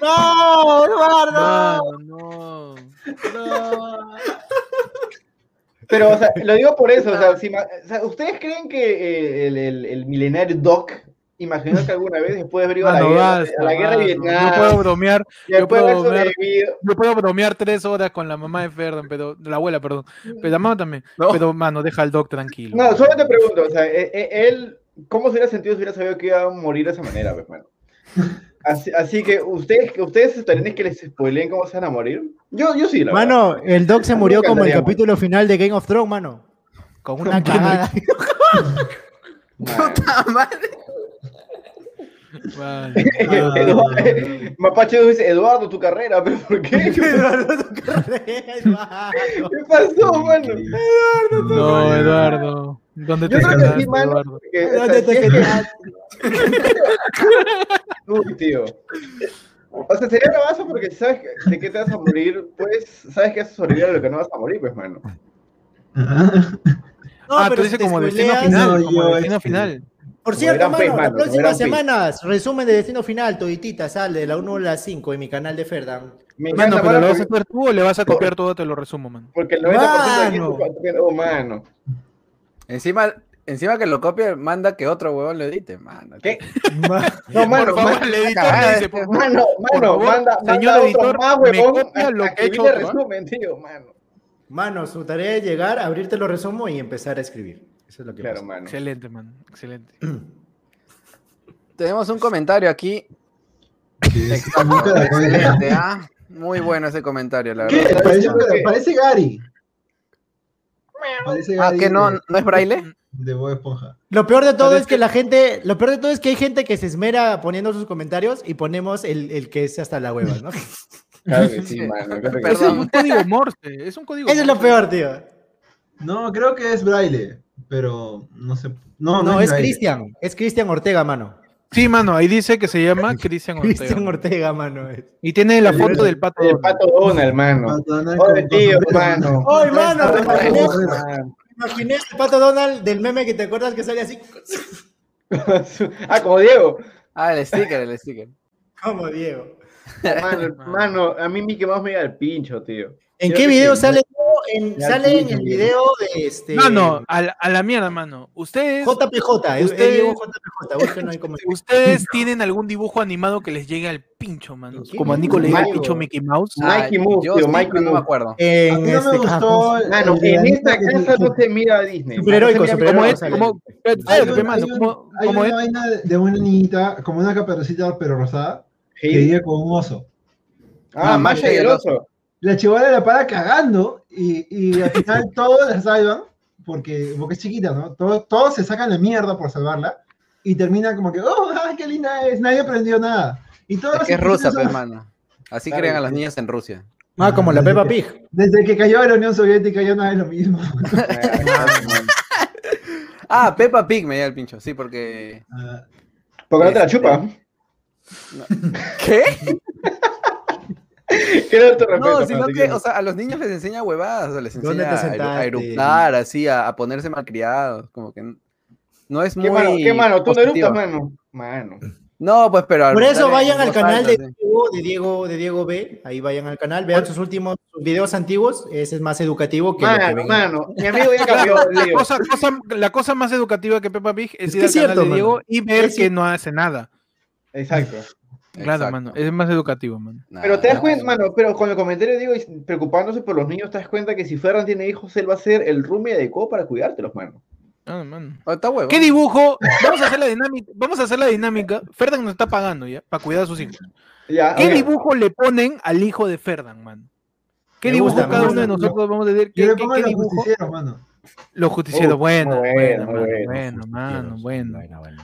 ¡No, Eduardo! Mano, no. ¡No! Pero, o sea, lo digo por eso, o sea, si ma- o sea, ¿ustedes creen que eh, el, el, el milenario Doc imaginó que alguna vez después de haber ido a la guerra, basta, a la guerra de mano. Vietnam, Yo puedo bromear, yo puedo yo puedo bromear tres horas con la mamá de Ferdan, pero la abuela, perdón. Pero la mamá también. No. Pero, mano, deja al doc tranquilo. No, solo te pregunto, o sea, eh, eh, él, ¿cómo se hubiera sentido si hubiera sabido que iba a morir de esa manera, pues, mano? Así, así que, ¿ustedes, ¿ustedes estarían que les spoileen cómo se van a morir? Yo, yo sí, la verdad. Mano, el Doc se murió como el capítulo final de Game of Thrones, mano. Con una cagada. Puta madre. Eduardo- Mapache dice, Eduardo, tu carrera, pero ¿por qué? ¿Qué Eduardo, tu carrera, Eduardo. pasó, mano? no, Eduardo. ¿Dónde te Yo creo que quedaste, sí, mano. Eduardo? porque, o sea, ¿Dónde te que-? Uy, tío. O sea, sería bravazo porque si sabes de qué te vas a morir, pues sabes que a sobrevivir a lo que no vas a morir, pues, mano. No, ah, pero tú dices como destino final. No, como yo, destino este, final. Por Como cierto, mano, mano, Pez. semanas, resumen de Destino Final, toditita, sale de la 1 a la 5 en mi canal de Ferdan. Me Mano, pero lo mano, vas a hacer tú o le vas a copiar todo, te lo resumo, man. porque el 90% de aquí Mano. es- Oh, mano. Encima, encima que lo copie, manda que otro huevón lo edite, mano. ¿Qué? No, mano, Por favor, mano, el editor cagada, le dice, por mano, por mano, favor, manda, señor editor, más, me huevón, copia lo que he hecho resumen, tío, mano. Mano, su tarea es llegar, abrirte los resumos y empezar a escribir. Eso es lo que Claro, pasa. mano. Excelente, man. Excelente. Tenemos un comentario aquí. Excelente, ¿ah? Muy bueno ese comentario, la ¿Qué? verdad. Parece, parece Gary. Ah, que no, de, no es braille. de Bob Esponja. Lo peor de todo es es que que- la gente, lo peor de todo es que hay gente que se esmera poniendo sus comentarios y ponemos el, el que es hasta la hueva, ¿no? Claro que sí, mano. claro que. Es un código Morse, es un código Eso es lo peor, tío. No, creo que es braille, pero no sé. No, No, no, es braille. Cristian, es Cristian Ortega, mano. Sí, mano, ahí dice que se llama Cristian Cristian Ortega. Ortega, mano. Y tiene la foto del pato. El Donald. pato Donald, mano. Oye, tío, mano. ¡Ay, mano! Me imaginé, imaginé el pato Donald del meme que te acuerdas que sale así ah, como Diego. Ah, el sticker, el sticker. como Diego. Mano, a mí Mickey Mouse me da el pincho, tío. ¿En Creo qué video sale? En, sale en el video de este. Mano, a la, a la mierda, mano. Ustedes, JPJ, es Ustedes- JPJ, ahí como. ustedes tienen algún dibujo animado que les llegue al pincho, mano. Como a Nico le llega al pincho Mickey Mouse. Mikey Mouse, yo tío, Mikey no me Mouse. acuerdo. A En mí no este me gustó. Mano, en esta casa no se mira a Disney. Superheroico, no se mira ¿Cómo a Hay, hay un- ¿cómo, hay cómo una es? vaina de una niñita, como una caperucita pero rosada, que vive con un oso. Ah, Masha y el oso. La chivola la para cagando y, y al final todos la salvan porque, porque es chiquita, ¿no? Todos, todos se sacan la mierda por salvarla y termina como que, oh, ay, qué linda es, nadie aprendió nada. Y todos Es que es rusa, son- pues, mano. Así Claro, crean a los sí. niños en Rusia. Ah, como la Peppa Pig. Desde que cayó la Unión Soviética ya no es lo mismo. Ah, Peppa Pig me llega el pincho, sí, porque. Ah, Porque no te la Este- ¿Qué? ¿Qué era tu respeto? No, sino mano? Que, o sea, a los niños les enseña huevadas, o sea, les ¿Dónde enseña a, eru- a eruptar, así, a, a ponerse malcriados, como que no es muy ¿Qué mano? ¿Qué mano? ¿Tú no eructas, mano? Mano. No, pues, pero... Por eso vayan al canal de. Diego, de Diego, de Diego B. Ahí vayan al canal, vean sus últimos sus videos antiguos. Ese es más educativo que lo que Mano, mano. Mi amigo ya cambió, La cosa, cosa- la cosa más educativa que Peppa Pig es, Es ir que al es canal cierto, de mano. Diego y ver Es que cier- no hace nada. Exacto. Claro, Exacto. mano. Es más educativo, mano. Nah, Pero te das cuenta, mano, pero con el comentario digo, y preocupándose por los niños, te das cuenta que si Ferran tiene hijos, él va a ser el roomie adecuado para cuidártelos, mano. Ah, mano. Oh, está huevo. ¿Qué dibujo? Vamos a hacer la dinámica. Vamos a hacer la dinámica. Ferdan nos está pagando ya para cuidar a sus hijos. Ya, ¿Qué dibujo le ponen al hijo de Ferdan, mano? ¿Qué Me dibujo gusta, cada uno de nosotros vamos a decir? Yo ¿Qué, le qué- pongo qué los dibujo? justicieros, mano. Los justicieros, Uh, bueno, bueno, bueno, bueno, mano, bueno. Bueno, bueno.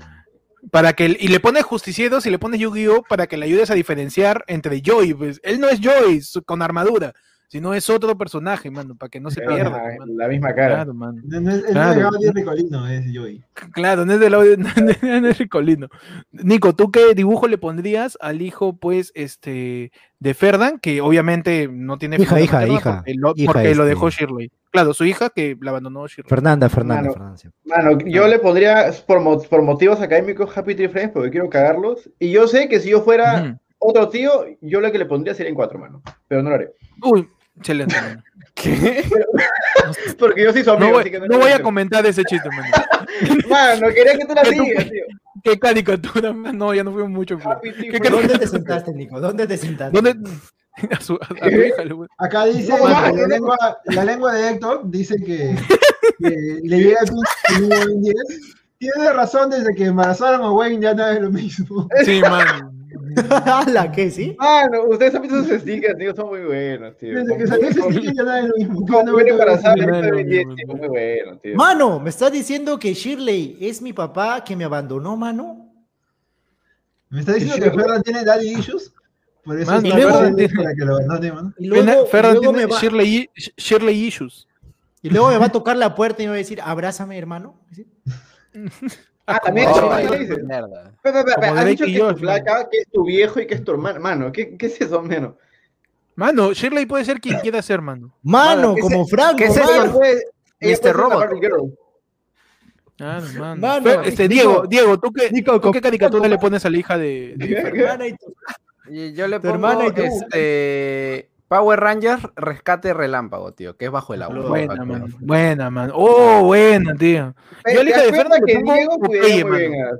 Para que, y le pones justicieros y le pones Yu-Gi-Oh! para que le ayudes a diferenciar entre Joy. Pues. Él no es Joy con armadura, sino es otro personaje, mano, para que no se pierda. la- mano. La misma cara. Claro, mano. No, no es, Claro. no es Gabriel Ricolino, es Joey. Claro, no es del audio, no es Ricolino. Nico, ¿tú qué dibujo le pondrías al hijo, pues, este, de Ferdan? Que obviamente no tiene Hija, hija, materna hija. Porque, lo, Hija, porque lo este. dejó Shirley. Claro, su hija que la abandonó Shirley. Fernanda, Fernanda, Mano. Fernanda. sí. Mano, yo le pondría por, por motivos académicos Happy Tree Friends porque quiero cagarlos. Y yo sé que si yo fuera Ujú. otro tío, yo lo que le pondría sería en cuatro, mano. Pero no lo haré. Uy, excelente. mano. Porque yo soy su No, voy, así que no le voy a comentar ese chiste, mano. Mano, quería que tú la digas, tío. Qué caricatura, man. No, ya no fuimos mucho. ¿Qué Friends. ¿Dónde te sentaste, Nico? ¿Dónde te sentaste? ¿Dónde? A, su, a, a tu hija le voy- Acá dice, No, mano, la, no. lengua, la lengua de Héctor dice que, que le llega el Wayne 10. Tiene razón, desde que embarazaron a Wayne ya no es lo mismo. Sí, man. ¿La qué, sí? Mano, ustedes han visto sus stickers, tío, son muy buenos, tío. Desde que salió ese sticker ya no es lo mismo. Como viene me para muy bueno, tío. Mano, ¿me estás diciendo que Shirley es mi papá que me abandonó, mano? ¿Me está diciendo que Ferran tiene daddy issues? Por eso Mano, Ferran hablando tiene- para que lo abandone, mano. Y luego, y Fernan luego tiene me va, Shirley, Shirley Issues. y luego me va a tocar la puerta y me va a decir, abrázame, hermano. ¿Sí? Ah, también Oh, eso, ¿qué dices? mierda. Espera, espera, Como Has Drake dicho que es Josh, tu flaca, que es tu viejo y que es tu hermano. Mano, ¿qué, qué es eso, mano? Mano, Shirley puede ser quien quiera ser, mano. Mano, Mano, ¿qué como Franco, qué puede ser una Robot. Ah, no, mano. Mano, Pero, este, Diego, Diego, ¿tú qué, Nico, tú con- qué caricatura le pones a la hija de, de ¿Qué? Hermana y tú. Y yo le Tu pongo hermana y tú. este Power Rangers Rescate Relámpago, tío, que es bajo el agua. Buena, Bajo- mano. Buena, mano. Oh, buena, tío. Yo a la ¿Te hija das de cuenta Fernan le que pongo Diego Popeye, a-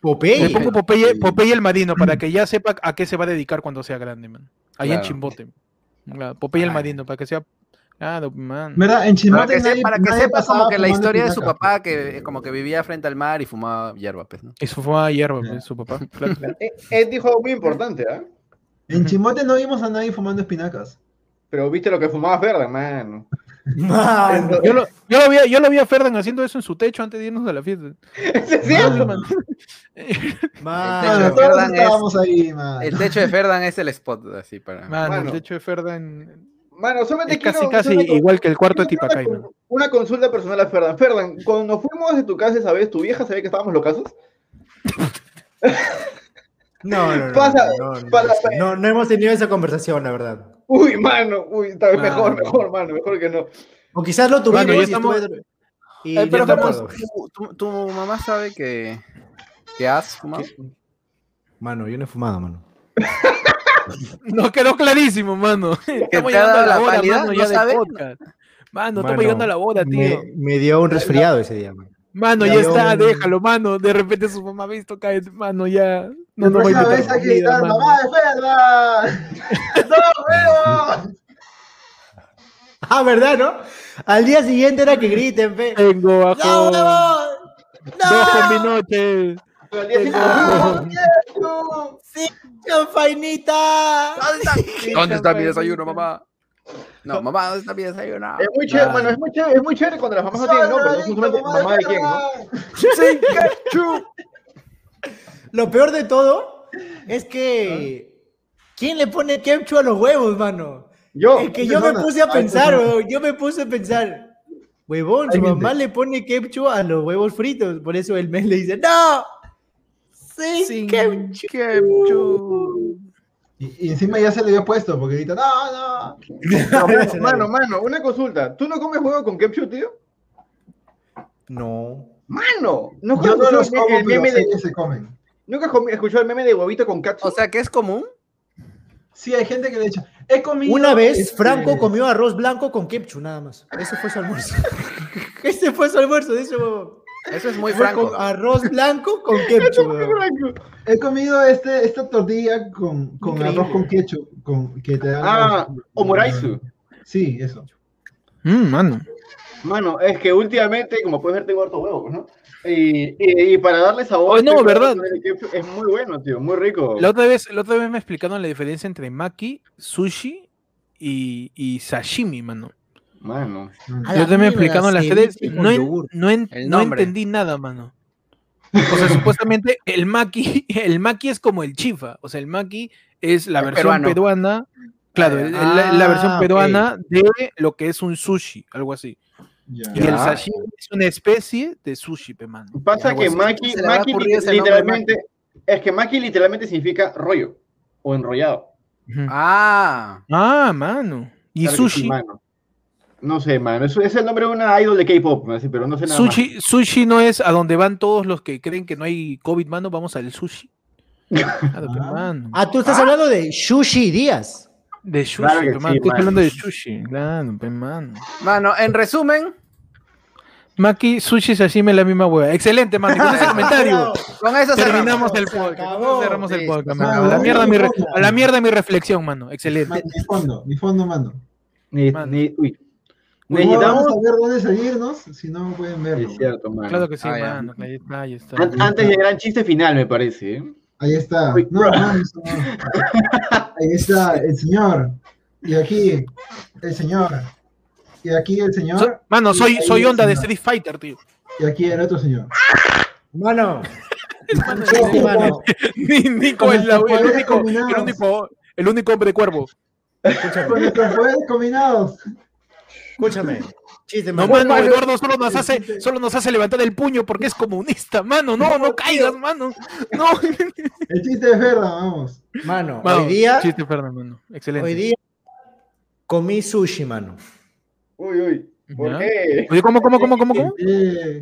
Popeye. Le pongo Popeye, Popeye el marino para que ya sepa a qué se va a dedicar cuando sea grande, man. Ahí en. Chimbote. Claro, Popeye el Ah. marino para que sea Claro, man. ¿Verdad? En Para Chimote que, nadie- para que sepas como que la historia de su papá, que como que vivía frente al mar y fumaba hierba, pues, ¿no? Eso fue a hierba, pues, su papá. Claro, claro. Eh, Ed dijo algo muy importante, ¿ah? En Chimote no vimos a nadie fumando espinacas. Pero viste lo que fumaba Ferdan, mano. Mano. Yo lo, yo, lo vi, a- yo lo vi a Ferdan haciendo eso en su techo antes de irnos a la fiesta. ¿Ese es cierto? Man. Todos es- ahí, man. El techo de Ferdan es el spot, así para. Mano, el techo de Ferdan Mano, solamente es casi, quiero casi una- igual que el cuarto de Tipacay, una, una consulta personal a Ferdan. Ferdan, cuando nos fuimos de tu casa esa vez, ¿tu vieja sabía que estábamos locazos? No, no, no, Pasa- no, no, pasa- no, no hemos tenido esa conversación, la verdad. Uy, mano, uy, está Mano. mejor, mejor, mano, mejor que no. O quizás lo tuvimos Bueno, y estamos- estuve- y Eh, pero acuerdo. ¿tu, tu, tu mamá sabe que, que has fumado? ¿Qué? Mano, yo no he fumado, mano. No quedó clarísimo, mano. te Estamos ha llegando dado a la la hora, mano, ¿No ya de sabe? podcast. Mano, Mano, estamos llegando a la hora, tío. Me, me dio un resfriado ese día, mano. Mano, Ya está, un- déjalo, mano. De repente su mamá ha visto caer, mano, ya. No nos va a ves aquí comida. ¡Mamá de Ferdan! ¡No, huevo! Ah, ¿verdad, no? Al día siguiente era que griten, fe. Tengo ¡No, bajo dos con mi ¡No! noche. Pero al día siguiente- Tengo- ¡Sí, champainita! ¿Dónde está mi desayuno, mamá? No, mamá, ¿dónde está mi desayuno? Es muy chévere, Ah. mano, es muy chévere, es muy chévere cuando las mamás no tienen nombre, no mamá de quién, ¿no? Lo peor de todo es que. ¿Quién le pone ketchup a los huevos, mano? Yo, Es que yo me puse a Hay pensar, huevón, yo me puse a pensar. Huevón, su mamá le pone ketchup a los huevos fritos, por eso el mes le dice, ¡No! ¡Sí, Sin ketchup! ketchup. Y, y encima ya se le había puesto porque grita, no, no. No, mano, mano, una consulta. ¿Tú no comes huevo con ketchup, tío? No. Mano, ¿no Yo no los el, como, el pero meme de, se comen. ¿Nunca escuchó el meme de huevito con catsup? O sea, que es común. Sí, hay gente que le echa. He comido. Una vez este, Franco comió arroz blanco con ketchup, nada más. Ese fue su almuerzo. Ese fue su almuerzo, de ese huevón. Eso es muy franco. con arroz blanco con ketchup. He comido este, esta tortilla con, con arroz con ketchup. Con, que te Ah, omuraisu. Sí, eso. Mm, mano. Mano, es que últimamente, como puedes ver, tengo harto huevo, ¿no? Y, y, y para darle sabor. Oh, no, ¿verdad? Es muy bueno, tío, muy rico. La otra vez, la otra vez me explicaron la diferencia entre maki, sushi y, y sashimi, mano. Mano. Yo también me explicaron las tres. No, en- yogur. no, en- El no nombre. entendí nada, mano. O sea, supuestamente el maki, el maki es como el chifa. O sea, el maki es la versión peruano. peruana. Claro, Ah, la, la versión ah, ok. peruana de lo que es un sushi, algo así. Ya. Y el sashimi es una especie de sushi, pe, mano. Pasa que maki, maki nombre, literalmente, es que maki literalmente significa rollo o enrollado. Ah, Ah, mano. Y Claro que sí, sushi. mano. No sé, mano. Eso es el nombre de una idol de K-pop, pero no sé nada Sushi, sushi no es a donde van todos los que creen que no hay COVID, mano, vamos al sushi. Claro, Ah. mano. Ah, tú estás hablando de Sushi Díaz. De sushi, Claro que pe, sí, mano. Estoy mano. hablando de sushi. Claro, pe, mano. mano, en resumen, Maki, sushi, sashimi, la misma hueá. Excelente, mano. Y con ese comentario con eso terminamos el podcast. acabó. Cerramos el podcast, mano. A la mierda mi, re- a la mierda mi reflexión, mano. Excelente. Ma- Mi fondo, mi fondo, mando. Ni, Mano. ni- uy. Necesitamos. vamos a ver dónde seguirnos, si no pueden verlo. Es cierto, mano. Claro que sí, Ah, mano. Ahí está, ahí está. An- Antes del gran chiste final, me parece. ¿eh? Ahí está. Uy, No. Ahí está el señor. Y aquí el señor. Y aquí el So- señor. mano, soy, soy onda de. Street Fighter, tío. Y aquí el otro señor. Mano. Mano, Sí, mano. Ni- Nico, Con el, nuestros el único, el, único, el único hombre cuervo. Con Escúchame. nuestros poderes combinados. Escúchame. Chiste, No, mano. mano, Eduardo solo nos hace, solo nos hace levantar el puño porque es comunista, mano. No, no caigas, mano. No. El chiste de Ferda, vamos. Mano, Mano, hoy día, Chiste, Fernando, mano. Excelente. hoy día comí sushi, mano. Uy, uy. ¿Por qué? Oye, ¿cómo, cómo, cómo, cómo, cómo?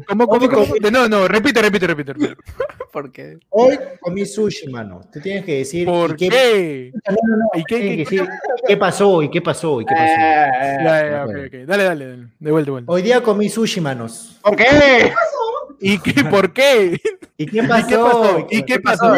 ¿Cómo, cómo, cómo? No, no, repite, repite, repite. repite. Porque Hoy comí sushi, mano. Tú tienes que decir ¿Por ¿y qué, qué? No, no, no, ¿Y qué- qué- ¿qué pasó? ¿Y qué pasó? ¿Y qué pasó? Ah, Ya, ya, ok, ok. Dale, dale, dale. De vuelta, de vuelta. Hoy día comí sushi, manos. ¿Por qué? ¿Y qué? ¿Por qué? ¿Y qué ¿Y pasó? qué pasó? ¿Y qué pasó?